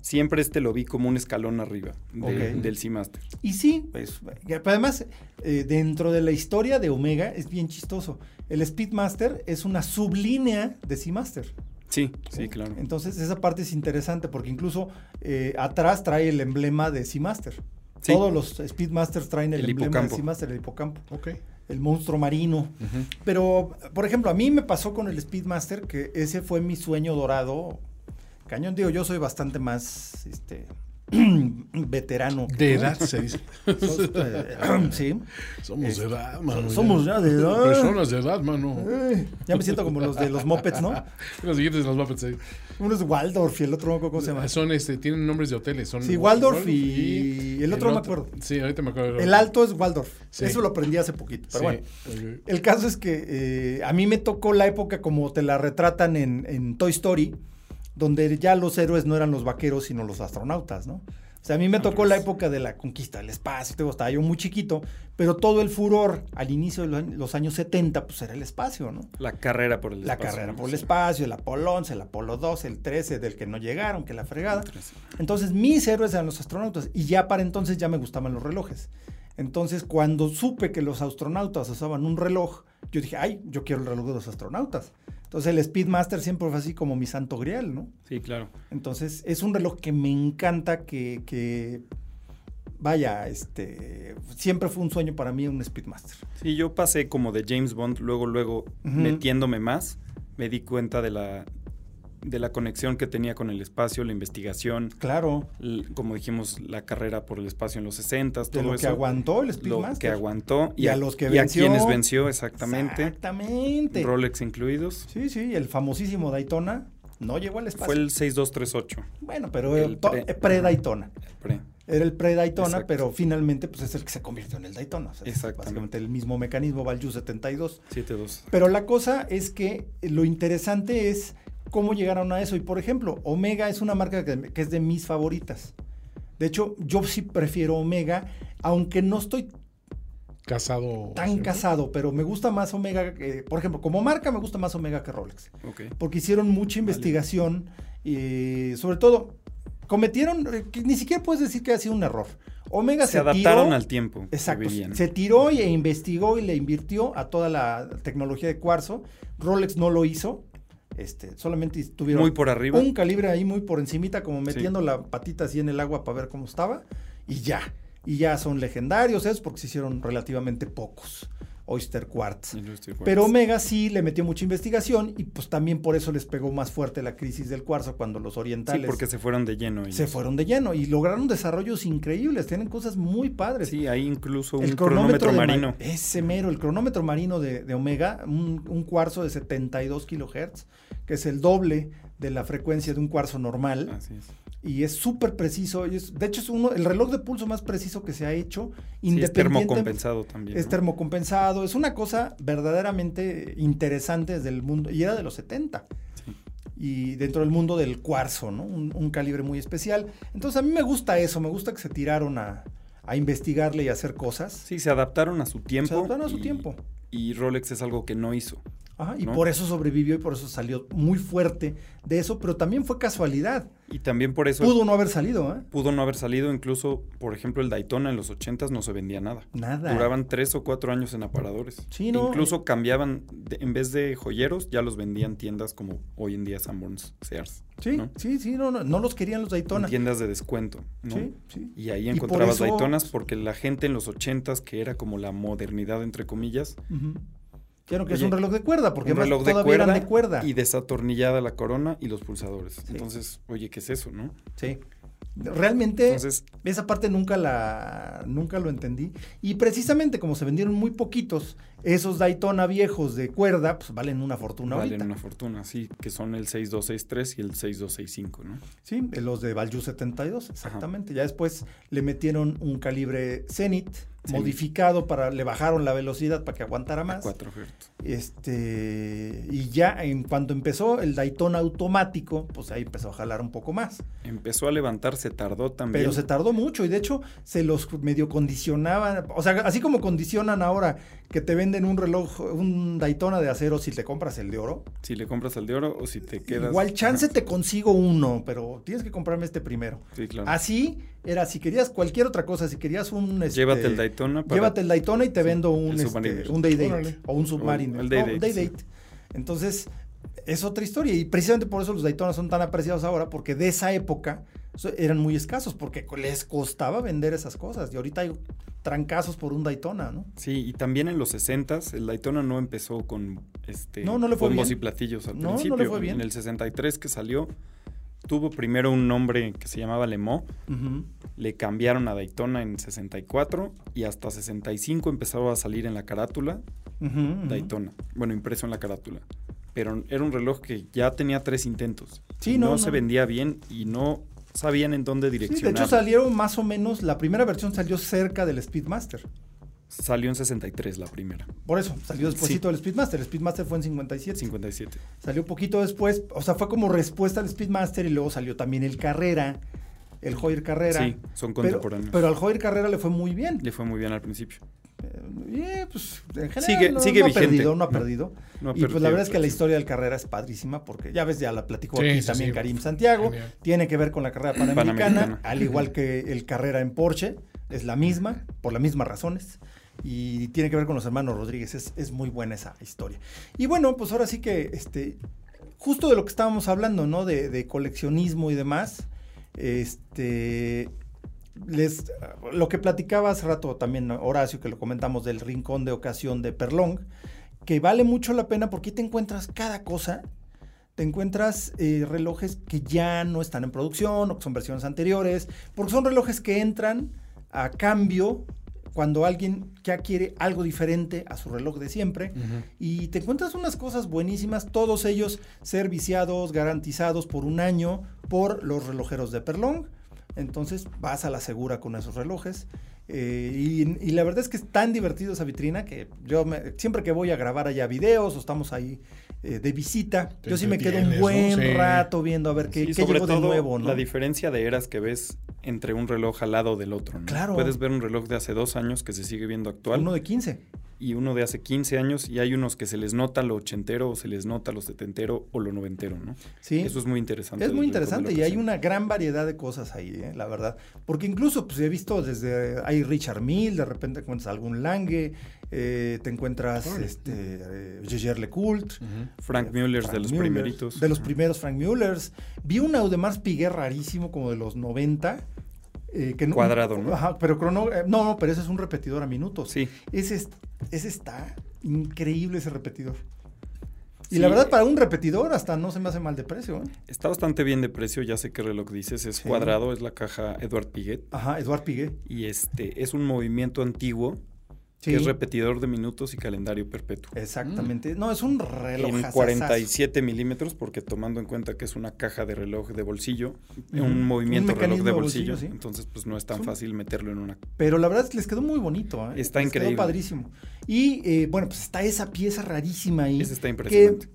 Siempre este lo vi como un escalón arriba de- Ok. del Seamaster. Y sí, pues, pero además, eh, dentro de la historia de Omega es bien chistoso. El Speedmaster es una sublínea de Seamaster. Sí, sí, claro. Entonces, esa parte es interesante porque incluso eh, atrás trae el emblema de Seamaster. Sí. Todos los Speedmasters traen el, El emblema hipocampo. de Seamaster, el hipocampo, Ok. El monstruo marino. Pero, por ejemplo, a mí me pasó con el Speedmaster que ese fue mi sueño dorado. Cañón, digo, yo soy bastante más este, veterano. De edad se dice. Eh, sí. Somos de edad, mano. Somos ya de edad. Personas de edad, mano. Ay, ya me siento como los de los mopeds, ¿no? Los siguientes de los Muppets ahí. Uno es Waldorf y el otro, ¿cómo se llama? Son, este, tienen nombres de hoteles. Son Sí, Waldorf y el otro no me acuerdo. Sí, ahorita me acuerdo. El alto es Waldorf. Sí. Eso lo aprendí hace poquito. Pero Sí, bueno, el caso es que eh, a mí me tocó la época como te la retratan en, en Toy Story, donde ya los héroes no eran los vaqueros, sino los astronautas, ¿no? O sea, a mí me tocó la época de la conquista del espacio, digo, estaba yo muy chiquito, pero todo el furor al inicio de los años- los años 70, pues era el espacio, ¿no? La carrera por el La espacio, carrera ¿no? por el espacio, el Apolo 11, el Apolo 12, el 13, del que no llegaron, que la fregada. Entonces, mis héroes eran los astronautas y ya para entonces ya me gustaban los relojes. Entonces, cuando supe que los astronautas usaban un reloj, yo dije, ay, yo quiero el reloj de los astronautas. Entonces, el Speedmaster siempre fue así como mi santo grial, ¿no? Sí, claro. Entonces, es un reloj que me encanta, que, que vaya, este, siempre fue un sueño para mí un Speedmaster. Sí, yo pasé como de James Bond, luego, luego, metiéndome más, me di cuenta de la, de la conexión que tenía con el espacio, la investigación, Claro, como dijimos, la carrera por el espacio en los 60 de todo lo eso. que aguantó el lo Speedmaster. que aguantó Y a los que y a venció. quienes venció exactamente, Exactamente. Rolex incluidos. Sí, sí, el famosísimo Daytona no llegó al espacio. Fue el 6238. Bueno, pero el eh, to- pre- pre-Daytona. pre- Era el pre-Daytona, pero finalmente pues, es el que se convirtió en el Daytona. O sea, Exactamente. básicamente el mismo mecanismo, Valju 72. 72. Pero la cosa es que lo interesante es cómo llegaron a eso. Y por ejemplo, Omega es una marca que, que es de mis favoritas. De hecho, yo sí prefiero Omega, aunque no estoy Casado. tan casado, pero me gusta más Omega. que- por ejemplo, como marca me gusta más Omega que Rolex. Porque hicieron mucha investigación y sobre todo cometieron, eh, que ni siquiera puedes decir que ha sido un error. Omega se, Se adaptaron tiró- al tiempo Exacto, se tiró e investigó y le invirtió a toda la tecnología de cuarzo. Rolex no lo hizo. Este, solamente tuvieron Muy por arriba. un calibre ahí muy por encimita, como metiendo la patita así en el agua para ver cómo estaba. Y ya. Y ya son legendarios, es porque se hicieron relativamente pocos. Oyster Quartz. Pero Omega sí le metió mucha investigación y pues también por eso les pegó más fuerte la crisis del cuarzo cuando los Sí, orientales porque se fueron de lleno. ellos. se fueron de lleno y lograron desarrollos increíbles, tienen cosas muy padres. Sí, hay incluso un cronómetro, marino. Ese mero, el cronómetro marino de, de Omega, un, un cuarzo de 72 kilohertz, que es el doble de la frecuencia de un cuarzo normal. Así es. Y es súper preciso. y es- de hecho, es uno, el reloj de pulso más preciso que se ha hecho. Sí, es independiente- termocompensado también. es ¿no? termocompensado. Es una cosa verdaderamente interesante desde el mundo. Y era de los 70. Sí. Y dentro del mundo del cuarzo, ¿no? Un, un calibre muy especial. Entonces a mí me gusta eso. Me gusta que se tiraron a, a investigarle y a hacer cosas. Sí, se adaptaron a su tiempo. Se adaptaron a su y- tiempo. Y Rolex es algo que no hizo. Ajá, y ¿no? por eso sobrevivió y por eso salió muy fuerte de eso, pero también fue casualidad. Y también por eso Pudo no haber salido, ¿eh? pudo no haber salido. Incluso, por ejemplo, el Daytona en los 80s no se vendía nada. Nada. Duraban tres o cuatro años en aparadores. Sí, ¿no? Incluso cambiaban, de- en vez de joyeros, ya los vendían tiendas como hoy en día Sanborns, Sears. Sí, ¿no? sí, sí, no, no, no los querían los En Daytona. tiendas de descuento. ¿no? Sí, sí. Y ahí Y por encontrabas eso- Daytonas porque la gente en los 80s, que era como la modernidad, entre comillas, Ujú. Quiero que es Oye, un reloj de cuerda, porque un reloj de cuerda, eran de cuerda. y desatornillada la corona y los pulsadores. Entonces, oye, ¿qué es eso, no? Sí. Realmente Entonces, esa parte nunca la nunca lo entendí y precisamente como se vendieron muy poquitos esos Daytona viejos de cuerda pues valen una fortuna valen ahorita. una fortuna, sí, que son el 6263 y el 6265, ¿no? Sí, los de Valju 72, exactamente. Ya después le metieron un calibre Zenith. modificado para le bajaron la velocidad para que aguantara A más. 4 Hz. Este y ya en cuanto empezó el Daytona automático, pues ahí empezó a jalar un poco más. Empezó a levantar, se tardó también. Pero se tardó mucho y de hecho se los medio condicionaban. O sea, así como condicionan ahora que te venden un reloj, un Daytona de acero si te compras el de oro. Si le compras el de oro o si te quedas... Igual chance te consigo uno, pero tienes que comprarme este primero. Sí, claro. Así era, si querías cualquier otra cosa, si querías un... este, Llévate el Daytona para- Llévate el Daytona y te Sí, vendo un, este, un Day Date Órale. o un Submariner. O el No, Day un Date, Day sí. Date. Entonces, es otra historia. Y precisamente por eso los Daytonas son tan apreciados ahora, porque de esa época eran muy escasos, porque les costaba vender esas cosas. Y ahorita hay trancazos por un Daytona, ¿no? Sí, y también en los 60s el Daytona no empezó con este No, no le fue bombos bien. y platillos al No, no le principio. fue bien. En el 63 que salió tuvo primero un nombre que se llamaba Lemo, le cambiaron a Daytona en 64 y hasta 65 empezaba a salir en la carátula ujú. Daytona, bueno, impreso en la carátula. Pero era un reloj que ya tenía tres intentos. Sí, no. se vendía bien y no sabían en dónde Sí, de direccionar. hecho salieron más o menos, la primera versión salió cerca del Speedmaster. Salió en 63 la primera, Por eso, salió despuésito Sí. del Speedmaster. El Speedmaster fue en 57. 57. Salió poquito después, o sea, fue como respuesta al Speedmaster y luego salió también el Carrera, el Hoyer Carrera. Sí, son Pero, contemporáneos. pero al Hoyer Carrera le fue muy bien. Le fue muy bien al principio. Eh, eh, pues, en general, Sigue- no, sigue no ha perdido, no ha perdido. no ha y pues la verdad es que la historia del Carrera es padrísima porque ya ves, ya la platicó Sí, aquí sí, también sí. Karim Santiago. Genial. Tiene que ver con la carrera panamericana, Panamericana. al igual que el Carrera en Porsche, es la misma, por las mismas razones. Y tiene que ver con los hermanos Rodríguez, es, es muy buena esa historia. Y bueno, pues ahora sí que, este, justo de lo que estábamos hablando, ¿no? De, de coleccionismo y demás, este, les, lo que platicaba hace rato también Horacio, que lo comentamos del rincón de ocasión de Perlong, que vale mucho la pena porque te encuentras cada cosa. Te encuentras eh, relojes que ya no están en producción o que son versiones anteriores, porque son relojes que entran a cambio cuando alguien ya quiere algo diferente a su reloj de siempre y te encuentras unas cosas buenísimas, todos ellos serviciados, garantizados por un año por los relojeros de Perlong. Entonces vas a la segura con esos relojes. Eh, y, y la verdad es que es tan divertido esa vitrina que yo me- siempre que voy a grabar allá videos o estamos ahí eh, de visita, Te yo sí me quedo un buen ¿no? Sí. rato viendo a ver qué, Sí, qué sobre llegó de nuevo, ¿no? la diferencia de eras que ves entre un reloj al lado del otro. ¿no? Claro. Puedes ver un reloj de hace dos años que se sigue viendo actual Uno de 15. Y uno de hace 15 años y hay unos que se les nota lo ochentero o se les nota lo setentero o lo noventero, ¿no? Sí. Eso es muy interesante. Es muy interesante y hay una gran variedad de cosas ahí, ¿eh? la verdad. Porque incluso pues, he visto desde, hay Richard Mille, de repente encuentras algún Lange, eh, te encuentras Órale. este, eh, Gégère Lecoult. Frank Müller de los Müllers, primeritos. De los primeros Frank Müllers. Vi un Audemars Piguet rarísimo como de los 90. Eh, que no- Cuadrado, ¿no? Ajá, pero crono, eh, no, no, pero ese es un repetidor a minutos. Sí. Ese, es- ese está increíble ese repetidor. Y Sí. la verdad, para un repetidor hasta no se me hace mal de precio. ¿eh? Está bastante bien de precio, ya sé qué reloj dices, es Sí. cuadrado, es la caja Edward Piguet Ajá, Eduard Piguet. y este es un movimiento antiguo Sí. que es repetidor de minutos y calendario perpetuo. Exactamente. No, es un reloj. en 47 milímetros, porque tomando en cuenta que es una caja de reloj de bolsillo, un movimiento Un reloj de bolsillo, bolsillo, sí. entonces pues no es tan Es un- fácil meterlo en una... Pero la verdad es que les quedó muy bonito. ¿eh? Está Les increíble. Quedó padrísimo. Y eh, bueno, pues está esa pieza rarísima ahí. Ese está que impresionante.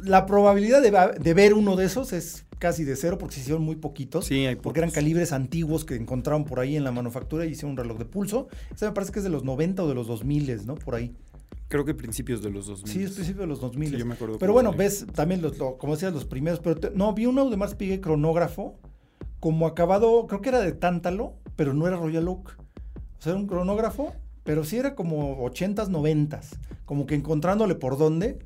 la probabilidad de ver uno de esos es casi de cero porque se hicieron muy poquitos. Sí, hay Porque eran calibres antiguos que encontraron por ahí en la manufactura y hicieron un reloj de pulso. Ese me parece que es de los 90 o de los 2000, ¿no? Por ahí. Creo que principios de los 2000. Sí, es principios de los 2000. Sí, yo me acuerdo pero bueno, ves también, los, lo- como decías, los primeros. Pero te- no, vi un Audemars Piguet cronógrafo como acabado, creo que era de Tántalo, pero no era Royal Oak. O sea, era un cronógrafo, pero sí era como 80s, 90s. Como que encontrándole por dónde,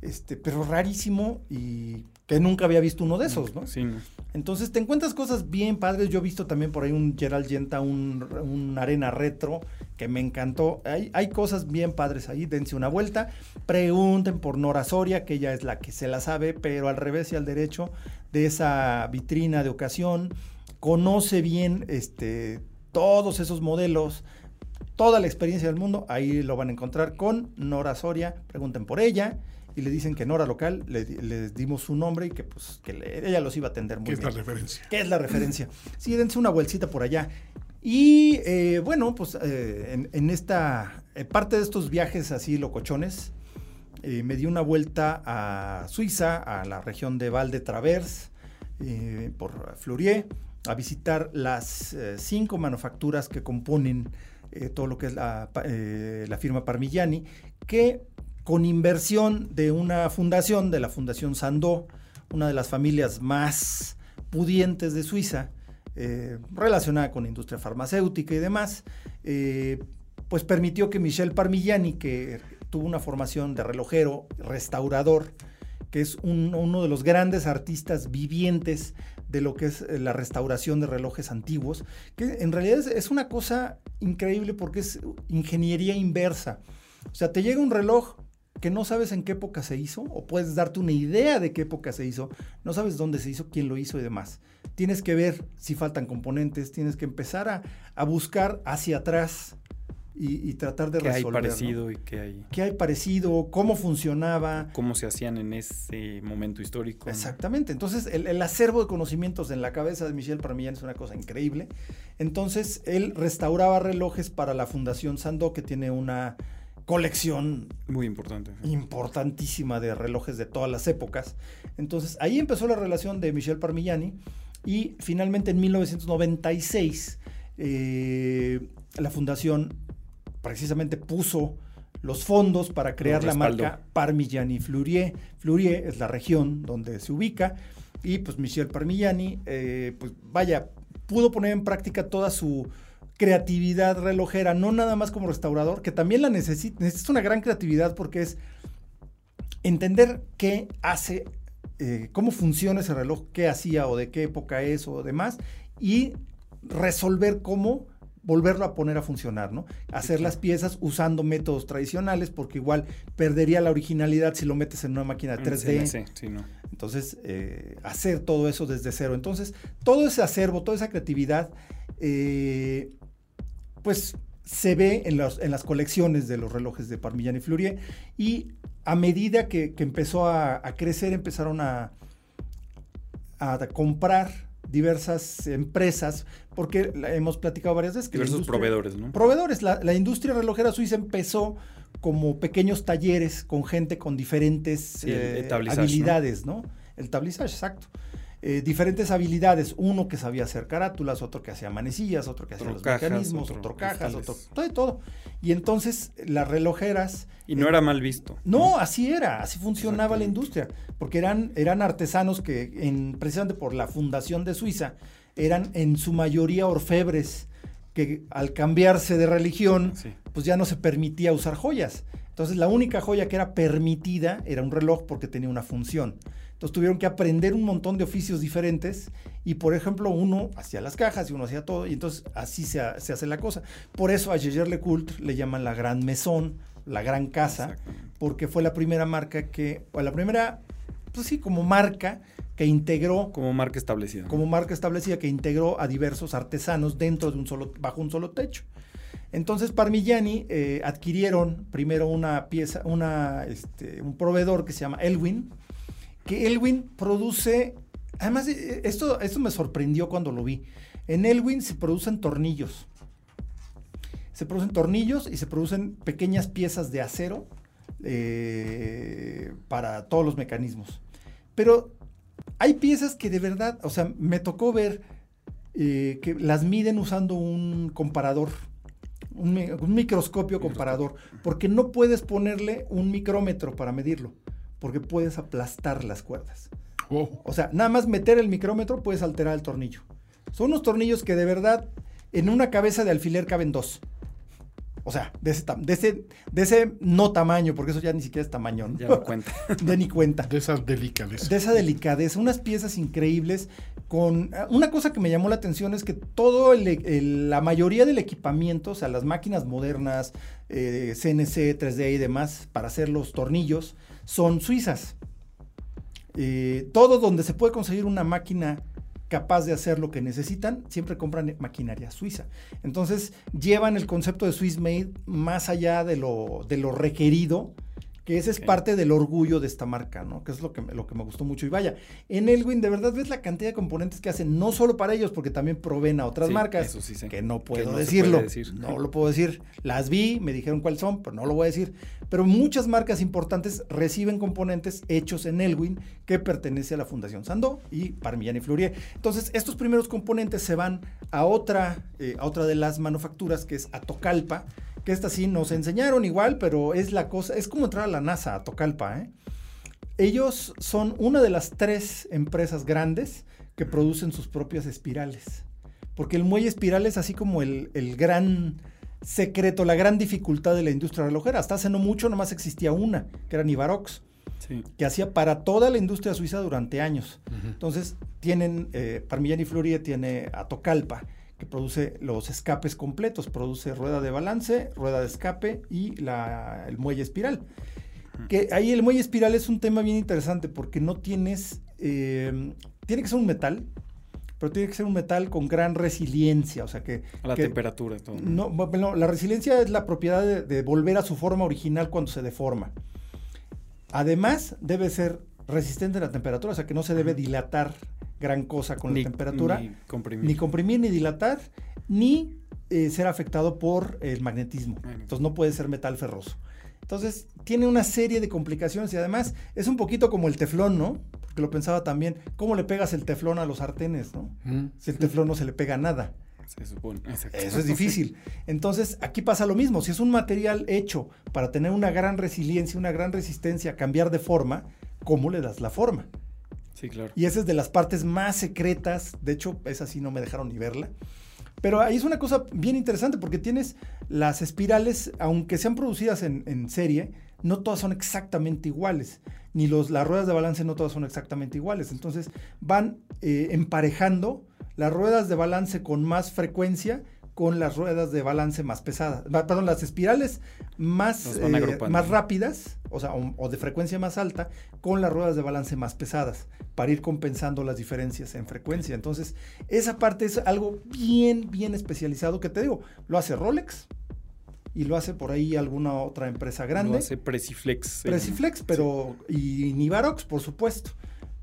este, pero rarísimo y que nunca había visto uno de esos, ¿no? Sí, no. Entonces te encuentras cosas bien padres. Yo he visto también por ahí un Gerald Yenta, un, un arena retro que me encantó. Hay, hay cosas bien padres ahí. Dense una vuelta. Pregunten por Nora Soria, que ella es la que se la sabe, pero al revés y al derecho de esa vitrina de ocasión. Conoce bien este, todos esos modelos. Toda la experiencia del mundo, ahí lo van a encontrar con Nora Soria. Pregunten por ella y le dicen que Nora local, le, di- les dimos su nombre y que pues que le- ella los iba a atender muy ¿Qué es bien. la referencia? ¿Qué es la referencia? Sí, dense una vueltita por allá. Y eh, bueno, pues eh, en, en esta eh, parte de estos viajes así locochones, me di una vuelta a Suiza, a la región de Val de Travers, por Fleurier, a visitar las cinco manufacturas que componen todo lo que es la, la firma Parmigiani, que con inversión de una fundación, de la Fundación Sandó, una de las familias más pudientes de Suiza, eh, relacionada con la industria farmacéutica y demás, eh, pues permitió que Michel Parmigiani, que tuvo una formación de relojero, restaurador, que es un- uno de los grandes artistas vivientes de lo que es eh, la restauración de relojes antiguos, que en realidad es, es una cosa increíble porque es ingeniería inversa. O sea, te llega un reloj que no sabes en qué época se hizo, o puedes darte una idea de qué época se hizo, no sabes dónde se hizo, quién lo hizo y demás. Tienes que ver si faltan componentes, tienes que empezar a, a buscar hacia atrás y, y tratar de ¿Qué hay resolver. ¿no? parecido y qué hay? ¿Qué hay parecido? ¿Cómo funcionaba? ¿Cómo se hacían en ese momento histórico? Exactamente. Entonces, el, el acervo de conocimientos en la cabeza de Michel Parmigiani es una cosa increíble. Entonces, él restauraba relojes para la Fundación Sandó, que tiene una colección Muy importante. importantísima de relojes de todas las épocas. Entonces, ahí empezó la relación de Michel Parmigiani y finalmente en 1996 eh, la fundación precisamente puso los fondos para crear la marca Parmigiani Fleurier. Fleurier es la región donde se ubica y pues Michel Parmigiani, eh, pues vaya, pudo poner en práctica toda su creatividad relojera, no nada más como restaurador, que también la necesita, necesita una gran creatividad porque es entender qué hace, eh, cómo funciona ese reloj, qué hacía o de qué época es o demás, y resolver cómo volverlo a poner a funcionar, ¿no? Hacer las piezas usando métodos tradicionales, porque igual perdería la originalidad si lo metes en una máquina de En 3D. CNC, sí, no. Entonces, eh, hacer todo eso desde cero. Entonces, todo ese acervo, toda esa creatividad, eh, pues se ve en, los- en las colecciones de los relojes de Parmigiani Fleurier y a medida que, que empezó a, a crecer, empezaron a, a comprar diversas empresas, porque hemos platicado varias veces que Diversos proveedores, ¿no? Proveedores. La, la industria relojera suiza empezó como pequeños talleres con gente con diferentes Sí, eh, habilidades, ¿no? El tablissage, exacto. Eh, diferentes habilidades. Uno que sabía hacer carátulas, otro que hacía manecillas, otro que hacía los cajas, mecanismos, otro otro, cajas, otro. Todo y todo. Y entonces las relojeras. Y no era mal visto. No, así era, así funcionaba la industria, porque eran, eran artesanos que, en, precisamente por la fundación de Suiza, eran en su mayoría orfebres, que al cambiarse de religión, Sí. pues ya no se permitía usar joyas. Entonces la única joya que era permitida era un reloj porque tenía una función. Entonces tuvieron que aprender un montón de oficios diferentes y por ejemplo uno hacía las cajas y uno hacía todo y entonces así se, se hace la cosa. Por eso a Jaeger LeCoultre le llaman la Gran Maison, la Gran Casa, porque fue la primera marca que, o la primera, pues sí, como marca que integró Como marca establecida. como marca establecida que integró a diversos artesanos dentro de un solo, bajo un solo techo. Entonces Parmigiani eh, adquirieron primero una pieza, una, este, un proveedor que se llama Elwin, que Elwin produce, además eh, esto, esto me sorprendió cuando lo vi. En Elwin se producen tornillos. Se producen tornillos y se producen pequeñas piezas de acero eh, para todos los mecanismos. Pero hay piezas que de verdad, o sea, me tocó ver eh, que las miden usando un comparador, un, microscopio comparador, porque no puedes ponerle un micrómetro para medirlo, porque puedes aplastar las cuerdas. Oh. O sea, nada más meter el micrómetro puedes alterar el tornillo. Son unos tornillos que de verdad en una cabeza de alfiler caben dos. O sea, de ese, de ese, de ese no tamaño, porque eso ya ni siquiera es tamaño, ¿no? Ya no cuenta. de ni cuenta. De esa delicadeza. De esa delicadeza. Unas piezas increíbles con... Eh, una cosa que me llamó la atención es que todo la mayoría del equipamiento, o sea, las máquinas modernas, eh, CNC, 3D y demás, para hacer los tornillos, son suizas. Eh, todo donde se puede conseguir una máquina capaz de hacer lo que necesitan, siempre compran maquinaria suiza. Entonces llevan el concepto de Swiss Made más allá de lo, de lo requerido que ese es parte del orgullo de esta marca, ¿no? Que es lo que, me, lo que me gustó mucho. Y vaya, en Elwin de verdad ves la cantidad de componentes que hacen, no solo para ellos, porque también proveen a otras marcas, que no puedo decirlo, no lo puedo decir. Las vi, me dijeron cuáles son, pero no lo voy a decir. Pero muchas marcas importantes reciben componentes hechos en Elwin que pertenece a la Fundación Sandó y Parmigiani y. Entonces, estos primeros componentes se van a otra, eh, a otra de las manufacturas que es Atocalpa, que esta sí nos enseñaron igual, pero es la cosa, es como entrar a la NASA, a Tocalpa. ¿eh? Ellos son una de las tres empresas grandes que producen sus propias espirales. Porque el muelle espiral es así como el, gran secreto, la gran dificultad de la industria relojera. Hasta hace no mucho nomás existía una, que era Nivarox, que hacía para toda la industria suiza durante años. Entonces, tienen, eh, Parmigiani Fluorie tiene a Tocalpa que produce los escapes completos, produce rueda de balance, rueda de escape y el muelle espiral. Que ahí el muelle espiral es un tema bien interesante porque no tienes, eh, tiene que ser un metal, pero tiene que ser un metal con gran resiliencia, o sea que... A la temperatura, todo. No, bueno, la resiliencia es la propiedad de, de, volver a su forma original cuando se deforma. Además, debe ser resistente a la temperatura, o sea que no se debe dilatar gran cosa con la temperatura. Ni comprimir. Ni comprimir, ni dilatar, ni eh, ser afectado por el magnetismo. Entonces no puede ser metal ferroso. Entonces tiene una serie de complicaciones y además es un poquito como el teflón, ¿no? Porque lo pensaba también, ¿cómo le pegas el teflón a los sartenes, ¿no? Si el teflón no se le pega nada. Se supone. Eso es difícil. Entonces, aquí pasa lo mismo. Si es un material hecho para tener una gran resiliencia, una gran resistencia a cambiar de forma, ¿cómo le das la forma? Y esa es de las partes más secretas. De hecho, esa sí no me dejaron ni verla. Pero ahí es una cosa bien interesante porque tienes las espirales, aunque sean producidas en, serie, no todas son exactamente iguales. Ni los, las ruedas de balance no todas son exactamente iguales. Entonces van eh, emparejando las ruedas de balance con más frecuencia con las ruedas de balance más pesadas, perdón, las espirales más, eh, más rápidas, o sea, o, de frecuencia más alta, con las ruedas de balance más pesadas, para ir compensando las diferencias en frecuencia. Entonces, esa parte es algo bien, bien especializado que te digo, lo hace Rolex, y lo hace por ahí alguna otra empresa grande. Lo hace Preciflex. Preciflex, pero y Nivarox, por supuesto.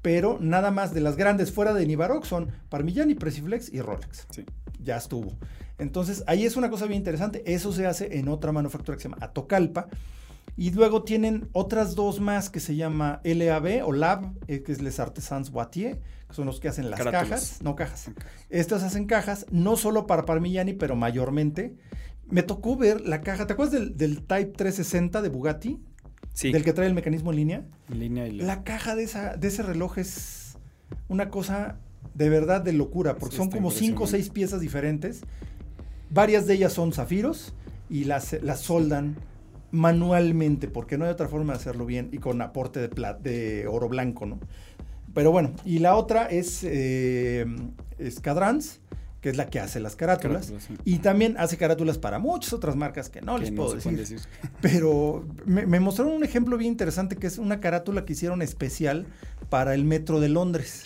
Pero nada más de las grandes fuera de Nivarox son Parmigiani, Preciflex y Rolex. Sí. Ya estuvo. Entonces, ahí es una cosa bien interesante. Eso se hace en otra manufactura que se llama Atocalpa. Y luego tienen otras dos más que se llama LAB o LAB, eh, que es Les Artisans Boitier, que son los que hacen las cajas, no cajas. Estas hacen cajas, no solo para Parmigiani, pero mayormente. Me tocó ver la caja, ¿te acuerdas del, Type 360 de Bugatti? Sí. Del que trae el mecanismo en línea. En línea y la... caja de, esa, de ese reloj es una cosa de verdad de locura, porque son como cinco o seis piezas diferentes Varias de ellas son zafiros y las, las soldan manualmente, porque no hay otra forma de hacerlo bien y con aporte de, de oro blanco, ¿no? Pero bueno, y la otra es eh, que es la que hace las carátulas. Y también hace carátulas para muchas otras marcas que no les puedo decir. Pero me, mostraron un ejemplo bien interesante que es una carátula que hicieron especial para el metro de Londres.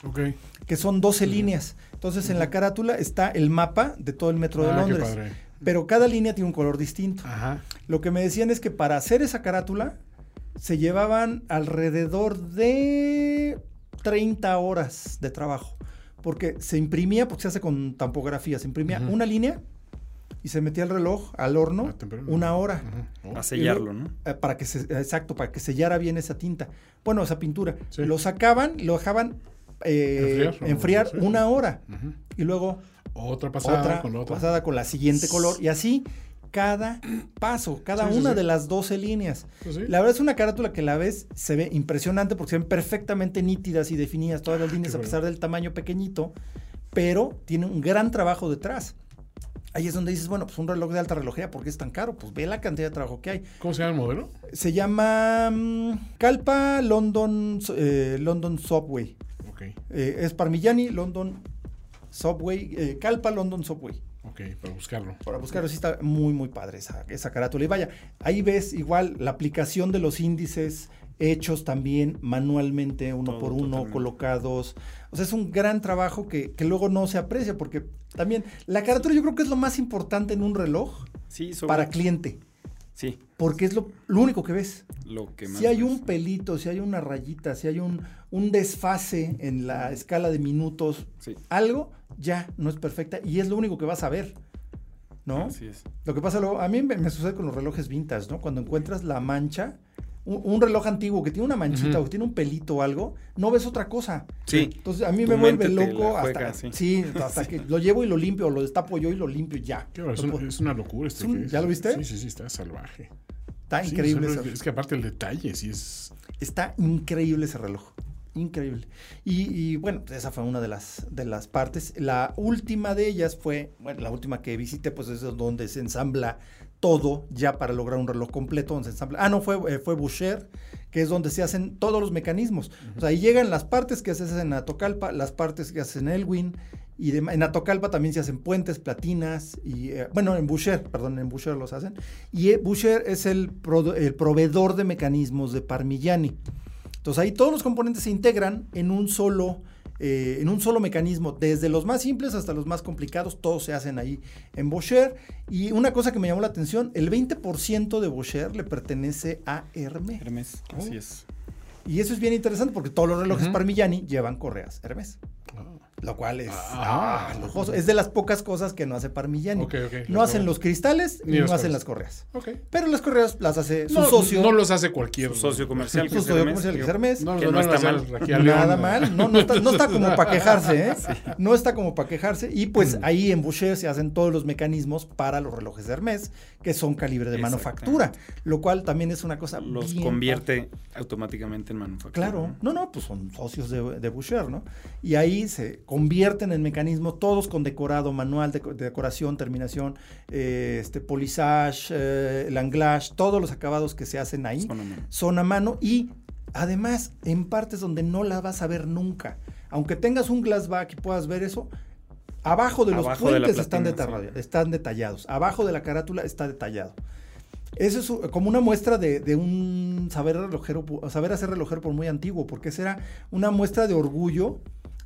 Que son 12 líneas. Entonces en la carátula está el mapa de todo el metro de ah, Londres. Pero cada línea tiene un color distinto. Lo que me decían es que para hacer esa carátula se llevaban alrededor de 30 horas de trabajo. Porque se imprimía, porque se hace con tampografía, se imprimía una línea y se metía el reloj al horno una hora. A sellarlo, ¿no? Eh, para que se, exacto, para que sellara bien esa tinta. Bueno, esa pintura. Lo sacaban, lo dejaban eh, enfriar, una hora. Y luego otra pasada con pasada con la siguiente color. Y así cada paso, cada Sí, una sí. de las 12 líneas. Pues. La verdad es una carátula que la ves, se ve impresionante porque se ven perfectamente nítidas y definidas todas las líneas a bueno. pesar del tamaño pequeñito, pero tiene un gran trabajo detrás. Ahí es donde dices, bueno, pues un reloj de alta relojería, ¿por qué es tan caro? Pues ve la cantidad de trabajo que hay. ¿Cómo se llama el modelo? Se llama mm, Calpa London, eh, London Subway. Eh, es Parmigiani, London Subway, eh, Calpa London Subway. Ok, para buscarlo. Para buscarlo, sí está muy, muy padre esa, esa carátula. Y vaya, ahí ves igual la aplicación de los índices hechos también manualmente, uno Todo, por uno, totalmente. colocados. O sea, es un gran trabajo que, que luego no se aprecia, porque también la carátula yo creo que es lo más importante en un reloj Sí, sobre- para cliente, Sí, porque es lo, lo único que ves. lo que más. Si hay ves. un pelito, si hay una rayita, si hay un, un desfase en la escala de minutos, Sí. algo ya no es perfecta y es lo único que vas a ver, ¿no? Así es. Lo que pasa luego, a mí me, me sucede con los relojes vintage, ¿no? Cuando encuentras la mancha, un, un reloj antiguo que tiene una manchita o que tiene un pelito o algo, no ves otra cosa. Sí. Entonces a mí Tu me vuelve loco juega, hasta, sí. sí, hasta que lo llevo y lo limpio, lo destapo yo y lo limpio y ya. Qué horror, es, No una, puedo- es una locura este. Es un- que ¿ya lo viste? Sí, sí, sí, está salvaje. Está Sí, increíble. es, ese- es que aparte el detalle, sí es. Está increíble ese reloj. Increíble. Y, y, bueno, pues esa fue una de las, de las partes. La última de ellas fue, bueno, la última que visité, pues es donde se ensambla todo ya para lograr un reloj completo. Donde se. Ah, no, fue, eh, fue Boucher, que es donde se hacen todos los mecanismos. O sea, ahí llegan las partes que se hacen en Atocalpa, las partes que hacen en Elwin. Y en Atocalpa también se hacen puentes, platinas, y eh, bueno, en Boucher, perdón, en Boucher los hacen. Y eh, Boucher es el, el proveedor de mecanismos de Parmigiani. Entonces ahí todos los componentes se integran en un solo, eh, en un solo mecanismo, desde los más simples hasta los más complicados, todos se hacen ahí en Boucher. Y una cosa que me llamó la atención, el 20% de Boucher le pertenece a. Hermes, Oh. así es. Y eso es bien interesante porque todos los relojes. Parmigiani llevan correas Hermès. Ah, Lo cual es, Ah. ah, lujoso. es de las pocas cosas que no hace Parmigiani. Ok, ok. No hacen los cristales Ni ni no hacen las correas. Ok. Pero las correas las hace su no, socio. No los hace cualquier. Su socio comercial, que su es socio Hermes, comercial, que es digo, Hermès. No, no a está mal. Nada mal, no, no, está, no está como para quejarse, ¿eh? No está como para quejarse. Y pues ahí en Boucher se hacen todos los mecanismos para los relojes de Hermès, que son calibre de manufactura, lo cual también es una cosa Los bien convierte automáticamente en manufactura. Claro, no, no, pues son socios de, de Boucher, ¿no? Y ahí se convierten en mecanismos, todos con decorado, manual de, de decoración, terminación, eh, este polissage, eh, langlage, todos los acabados que se hacen ahí Son a mano. son a mano y además en partes donde no la vas a ver nunca. Aunque tengas un glassback y puedas ver eso, abajo de los Abajo de la puentes están, sí. están detallados, abajo de la carátula está detallado. Eso es como una muestra de, de un saber relojero, saber hacer relojero por muy antiguo, porque esa era una muestra de orgullo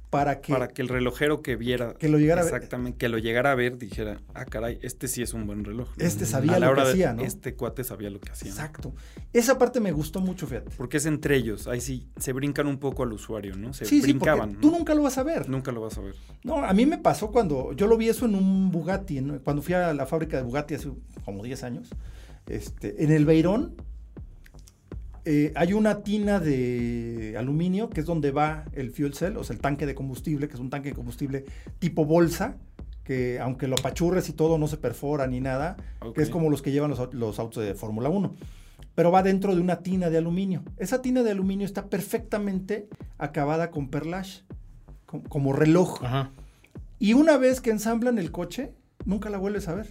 para que, Para que el relojero que viera. Que lo llegara a ver. Exactamente, que lo llegara a ver, dijera, ah, caray, este sí es un buen reloj. Este sabía A la lo que hora de- hacía, ¿no? Este cuate sabía lo que hacía. Exacto. Esa parte me gustó mucho, fíjate. Porque es entre ellos. Ahí sí se brincan un poco al usuario, ¿no? Se Sí, sí, porque brincaban. tú ¿no? nunca lo vas a ver. Nunca lo vas a ver. No, a mí me pasó cuando yo lo vi eso en un Bugatti, ¿no? cuando fui a la fábrica de Bugatti hace como 10 años. Este, en el Beirón eh, hay una tina de aluminio que es donde va el fuel cell, o sea, el tanque de combustible, que es un tanque de combustible tipo bolsa, que aunque lo apachurres y todo no se perfora ni nada, que es como los que llevan los, au- los autos de Fórmula 1. Pero va dentro de una tina de aluminio. Esa tina de aluminio está perfectamente acabada con perlage, com- como reloj. Ajá. Y una vez que ensamblan el coche, nunca la vuelves a ver.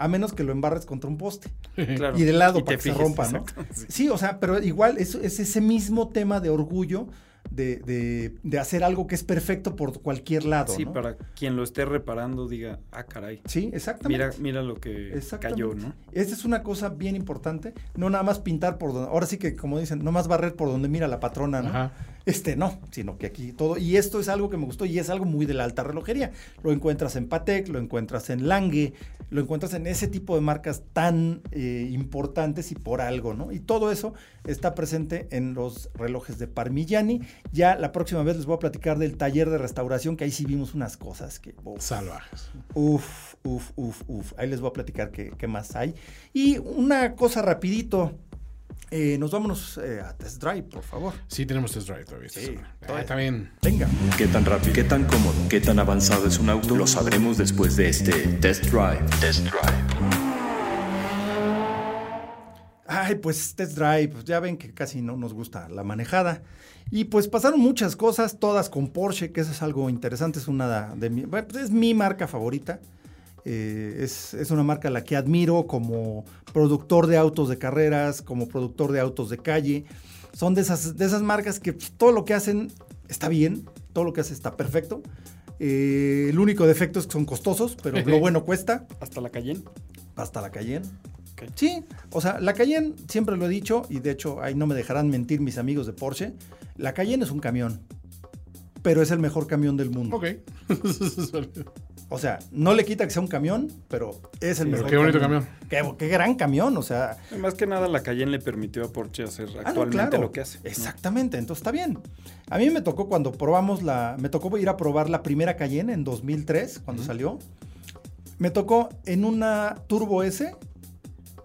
A menos que lo embarres contra un poste. Claro. Y de lado Y para que se rompa, ¿no? sí. Sí, o sea, pero igual es, es ese mismo tema de orgullo de, de- de hacer algo que es perfecto por cualquier lado. Sí, ¿no? para quien lo esté reparando diga, ah, caray. Sí, exactamente. Mira, mira lo que cayó, ¿no? Esta es una cosa bien importante. No nada más pintar por donde. Ahora sí que, como dicen, no más barrer por donde mira la patrona, ¿no? Ajá. Este no, sino que aquí todo. Y esto es algo que me gustó y es algo muy de la alta relojería. Lo encuentras en Patek, lo encuentras en Lange, lo encuentras en ese tipo de marcas tan eh, importantes y por algo, ¿no? Y todo eso está presente en los relojes de Parmigiani. Ya la próxima vez les voy a platicar del taller de restauración, que ahí sí vimos unas cosas que. Salvajes. Uf, uf, uf, uf. Ahí les voy a platicar qué, qué más hay. Y una cosa rapidito. Eh, nos vámonos eh, a test drive, por favor. Sí, tenemos test drive todavía. Sí. Ah, todavía. está bien. Venga. ¿Qué tan rápido? ¿Qué tan cómodo? ¿Qué tan avanzado es un auto? Lo sabremos después de este test drive. Test drive. Ay, pues test drive, ya ven que casi no nos gusta la manejada. Y pues pasaron muchas cosas, todas con Porsche, que eso es algo interesante, es una de mi, bueno, pues es mi marca favorita. Eh, es, es, una marca a la que admiro como productor de autos de carreras, como productor de autos de calle. Son de esas, de esas marcas que todo lo que hacen está bien, todo lo que hacen está perfecto. Eh, el único defecto es que son costosos, pero lo bueno cuesta. ¿Hasta la Cayenne? Hasta la Cayenne. Okay. Sí, o sea, la Cayenne, siempre lo he dicho, y de hecho ahí no me dejarán mentir mis amigos de Porsche, la Cayenne es un camión, pero es el mejor camión del mundo. Ok. O sea, no le quita que sea un camión, pero es el Sí, mejor qué bonito camión. Qué, qué gran camión, o sea. Más que nada, la Cayenne le permitió a Porsche hacer ah, no, actualmente claro. lo que hace. ¿no? Exactamente, entonces está bien. A mí me tocó cuando probamos la. Me tocó ir a probar la primera Cayenne en 2003, cuando salió. Me tocó en una Turbo S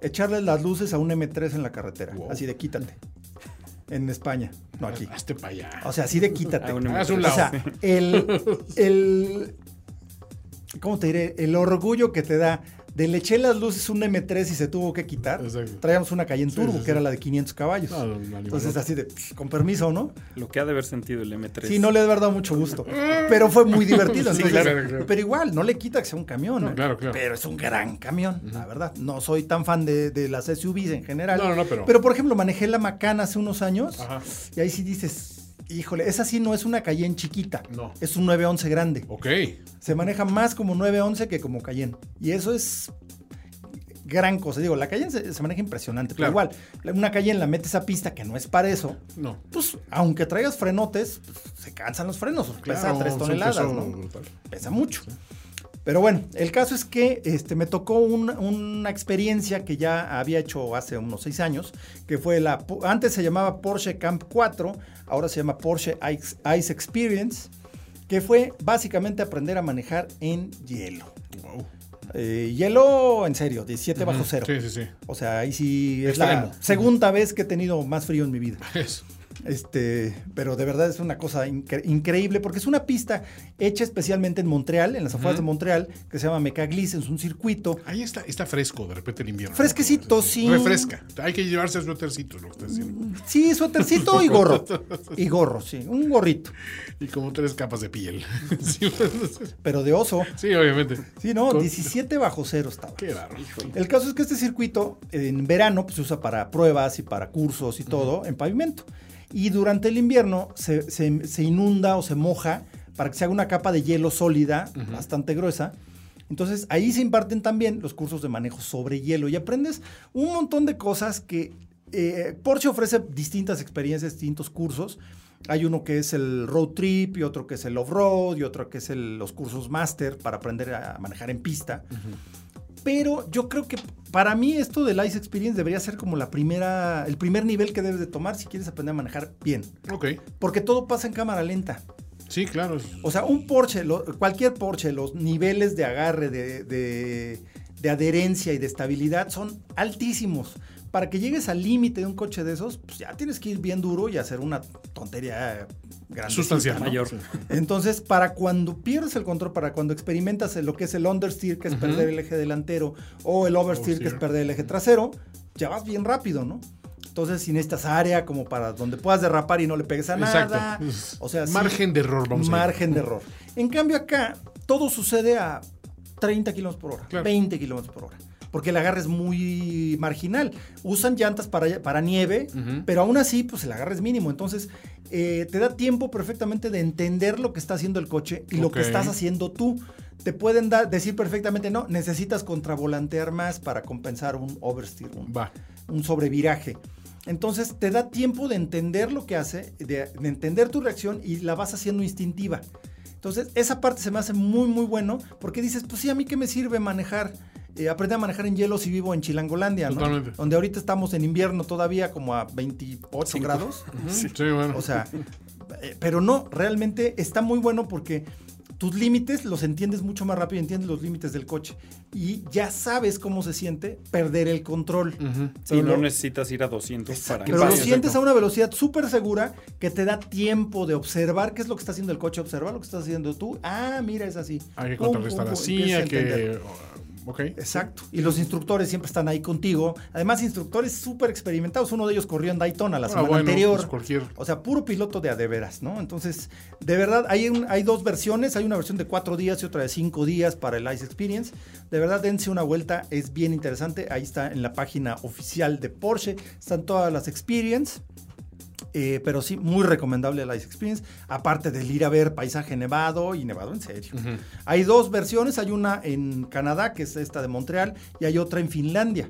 echarle las luces a un M3 en la carretera. Wow. Así de quítate. En España, no aquí. Hazte para allá. O sea, así de quítate. A un Haz un O lado. sea, el, el. ¿Cómo te diré? El orgullo que te da de le eché las luces un M3 y se tuvo que quitar. Exacto. Traíamos una Cayenne Turbo, sí, que sí. era la de 500 caballos. No, no, no, Entonces, no. así de, pff, con permiso, ¿no? Lo que ha de haber sentido el M3. Sí, no le ha de haber dado mucho gusto. Pero fue muy divertido. Sí, entonces, claro, claro. Pero igual, no le quita que sea un camión. No, ¿eh? claro, claro. Pero es un gran camión, la verdad. No soy tan fan de, de las SUVs en general. No, no, no, pero- por ejemplo, manejé la Macan hace unos años. Ajá. Y ahí sí dices, híjole, esa sí no es una Cayenne chiquita. No. Es un 911 grande. Ok. Se maneja más como 911 que como Cayenne. Y eso es gran cosa. Digo, la Cayenne se, se maneja impresionante. Claro. Pero igual, una Cayenne la metes a pista que no es para eso. No. Pues, aunque traigas frenotes, pues, se cansan los frenos. Pesa Claro, 3 es un toneladas, peso ¿no? brutal. Pesa mucho. Pero bueno, el caso es que este, me tocó un- una experiencia que ya había hecho hace unos seis años, que fue la, antes se llamaba Porsche Camp 4, ahora se llama Porsche Ice, Ice Experience, que fue básicamente aprender a manejar en hielo. Wow. Eh, hielo, en serio, 17 bajo cero. Sí, sí, sí. O sea, ahí sí es la segunda vez que he tenido más frío en mi vida. Eso. Este, pero de verdad es una cosa incre- increíble porque es una pista hecha especialmente en Montreal, en las afueras de Montreal, que se llama Mecaglis, es un circuito Ahí está, está fresco de repente el invierno. Fresquecito, sí. Refresca. Hay que llevarse suétercitos, lo que estás diciendo. Sí, suétercito y gorro. Y gorro, sí, un gorrito, Y como tres capas de piel. sí, pero de oso. sí, obviamente. Sí, no, Con- 17 bajo cero estaba. Qué raro. El caso es que este circuito en verano pues, se usa para pruebas y para cursos y todo en pavimento. Y durante el invierno se, se- se inunda o se moja para que se haga una capa de hielo sólida, bastante gruesa. Entonces ahí se imparten también los cursos de manejo sobre hielo y aprendes un montón de cosas que eh, Porsche ofrece distintas experiencias, distintos cursos. Hay uno que es el road trip y otro que es el off-road y otro que es el- los cursos master para aprender a manejar en pista. Pero yo creo que para mí esto del Ice Experience debería ser como la primera, el primer nivel que debes de tomar si quieres aprender a manejar bien. Ok. Porque todo pasa en cámara lenta. Sí, claro. O sea, un Porsche, lo- cualquier Porsche, los niveles de agarre, de, de- de adherencia y de estabilidad son altísimos. Para que llegues al límite de un coche de esos, pues ya tienes que ir bien duro y hacer una tontería grande. Sustancial. ¿no? Mayor. Entonces, para cuando pierdes el control, para cuando experimentas lo que es el understeer, que es perder el eje delantero, o el oversteer, que es perder el eje trasero, ya vas bien rápido, ¿no? Entonces, si necesitas área como para donde puedas derrapar y no le pegues a nada. O sea, sí, Margen de error, vamos a margen de error. En cambio, acá todo sucede a 30 kilómetros por hora, Claro. 20 kilómetros por hora. Porque el agarre es muy marginal. Usan llantas para, para nieve, pero aún así, pues el agarre es mínimo. Entonces, eh, te da tiempo perfectamente de entender lo que está haciendo el coche y lo que estás haciendo tú. Te pueden dar, decir perfectamente, no, necesitas contravolantear más para compensar un oversteer, un, Va. un sobreviraje. Entonces te da tiempo de entender lo que hace, de, de entender tu reacción y la vas haciendo instintiva. Entonces esa parte se me hace muy muy bueno porque dices, pues sí, a mí qué me sirve manejar, eh, aprender a manejar en hielo si vivo en Chilangolandia, ¿no? Totalmente. Donde ahorita estamos en invierno todavía como a 28 grados. Ujú. Sí, bueno. O sea, eh, pero no, realmente está muy bueno porque tus límites los entiendes mucho más rápido, entiendes los límites del coche y ya sabes cómo se siente perder el control. Sí, Pero no necesitas ir a 200 para Pero lo sientes exacto. a una velocidad súper segura que te da tiempo de observar qué es lo que está haciendo el coche, observar lo que estás haciendo tú. Ah, mira, es así. Hay que Pum, contrarrestar pum, pum, así, hay que uh, ok. Exacto. Y los instructores siempre están ahí contigo. Además, instructores súper experimentados. Uno de ellos corrió en Daytona la Ah, semana bueno, anterior. pues cualquier- O sea, puro piloto de a de veras, ¿no? Entonces, de verdad, hay, un- hay dos versiones. Hay una versión de cuatro días y otra de cinco días para el Ice Experience. De verdad, dense una vuelta. Es bien interesante. Ahí está en la página oficial de Porsche. Están todas las Experience. Eh, pero sí, muy recomendable el Ice Experience. Aparte del ir a ver paisaje nevado y nevado en serio. Hay dos versiones. Hay una en Canadá, que es esta de Montreal, y hay otra en Finlandia.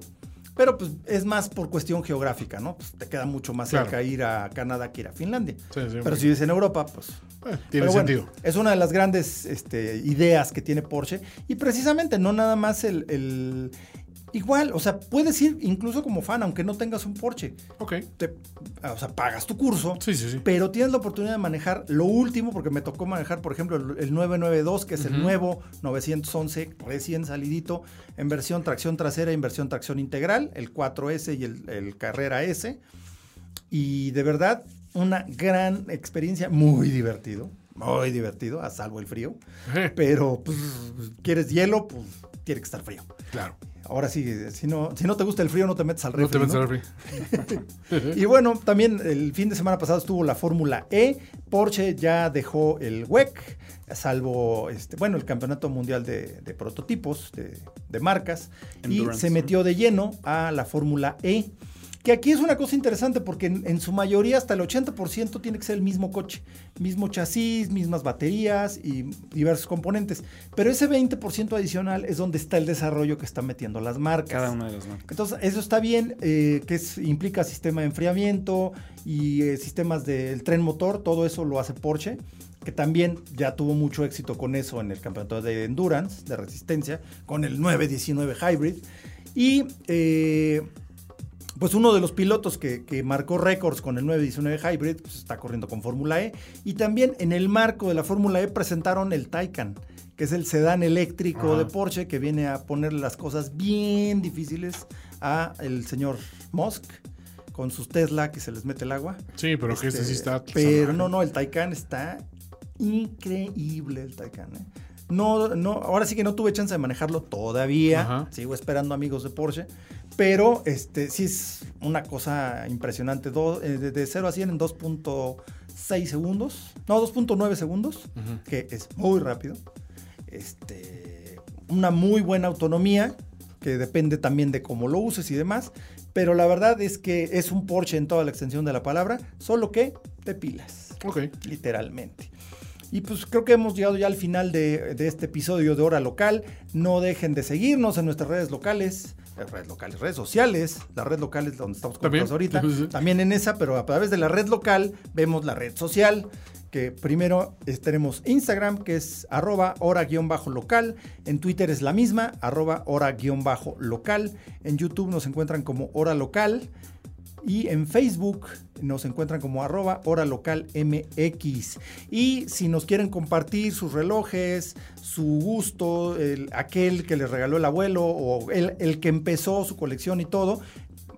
Pero pues es más por cuestión geográfica, ¿no? Pues te queda mucho más Claro. cerca ir a Canadá que ir a Finlandia. Sí, sí, Pero si vives en Europa, pues... Eh, tiene bueno, sentido. es una de las grandes este, ideas que tiene Porsche. Y precisamente no nada más el, el- Igual, o sea, puedes ir incluso como fan, aunque no tengas un Porsche. Ok. Te- o sea, pagas tu curso, Sí, sí, sí. pero tienes la oportunidad de manejar lo último, porque me tocó manejar, por ejemplo, el, el 992, que es el nuevo 911 recién salidito, en versión tracción trasera y en versión tracción integral, el 4S y el, el Carrera S. Y de verdad, una gran experiencia, muy divertido, muy divertido, a salvo el frío. Eh, Pero, pues, quieres hielo, pues, tiene que estar frío. claro. Ahora sí, si no, si no te gusta el frío, no te metes al No te refri, metas ¿no? al refri. Y bueno, también el fin de semana pasado estuvo la Fórmula E. Porsche ya dejó el WEC, salvo, este, bueno, el Campeonato Mundial de, de Prototipos, de, de marcas, Endurance, y se metió de lleno a la Fórmula E. Que aquí es una cosa interesante porque en, en su mayoría hasta el 80% tiene que ser el mismo coche, mismo chasis, mismas baterías y diversos componentes. Pero ese 20% adicional es donde está el desarrollo que están metiendo las marcas. Cada una de las marcas. Entonces, eso está bien, eh, que es- implica sistema de enfriamiento y eh, sistemas del tren motor, todo eso lo hace Porsche, que también ya tuvo mucho éxito con eso en el campeonato de endurance, de resistencia, con el 919 Hybrid. Y eh, pues uno de los pilotos que, que marcó récords con el 919 Hybrid pues está corriendo con Fórmula E. Y también en el marco de la Fórmula E presentaron el Taycan, que es el sedán eléctrico Ajá. de Porsche que viene a ponerle las cosas bien difíciles a el señor Musk con sus Tesla que se les mete el agua. Sí, pero que este sí está. Pero no, no, el Taycan está increíble el Taycan. ¿eh? No, no, ahora sí que no tuve chance de manejarlo todavía. Ajá. Sigo esperando amigos de Porsche. Pero este sí es una cosa impresionante. Do- eh, de, de 0 a 100 en 2.6 segundos. No, 2.9 segundos. Ujú. Que es muy rápido. Este, una muy buena autonomía. Que depende también de cómo lo uses y demás. Pero la verdad es que es un Porsche en toda la extensión de la palabra. Solo que de pilas Ok. literalmente. Y pues creo que hemos llegado ya al final de, de este episodio de Hora Local. No dejen de seguirnos en nuestras redes locales, eh, redes locales, redes sociales. La red local es donde estamos conectados ahorita. También en esa, pero a través de la red local vemos la red social. Que primero eh, tenemos Instagram, que es arroba hora-local. En Twitter es la misma, arroba hora-local. En YouTube nos encuentran como hora local. Y en Facebook nos encuentran como arroba hora local MX. Y si nos quieren compartir sus relojes, su gusto, el- aquel que les regaló el abuelo o el, el que empezó su colección y todo,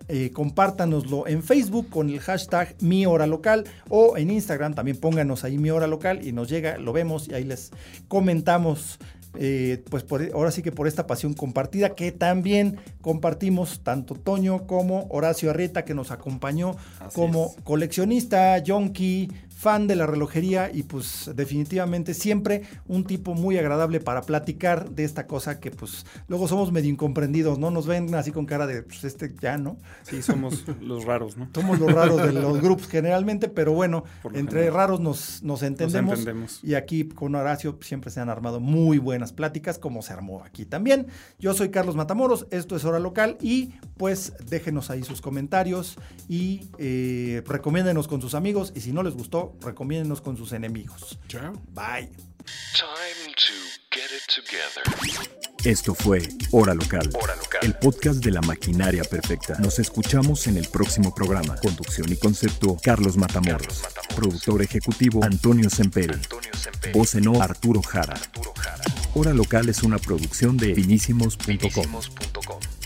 eh, compártanoslo en Facebook con el hashtag mi hora local o en Instagram también pónganos ahí mi hora local y nos llega, lo vemos y ahí les comentamos. Eh, pues por- ahora sí que por esta pasión compartida que también compartimos tanto Toño como Horacio Arrieta que nos acompañó Así como es. coleccionista, junkie, fan de la relojería y pues definitivamente siempre un tipo muy agradable para platicar de esta cosa que pues luego somos medio incomprendidos, ¿no? Nos ven así con cara de pues este ya, ¿no? Sí, somos los raros, ¿no? Somos los raros de los grupos generalmente, pero bueno, entre general. raros nos, nos entendemos. entendemos. Y aquí con Horacio siempre se han armado muy buenas pláticas, como se armó aquí también. Yo soy Carlos Matamoros, esto es Hora Local y pues déjenos ahí sus comentarios y eh, recomiéndenos con sus amigos y si no les gustó, recomiéndenos con sus enemigos. Chao. Bye. Time to get it together. Esto fue Hora Local, el podcast de la maquinaria perfecta. Nos escuchamos en el próximo programa. Conducción y concepto, Carlos Matamoros. Productor ejecutivo, Antonio Semperi. Voz en off, Arturo Jara. Hora Local es una producción de finísimos.com. Finísimos.com.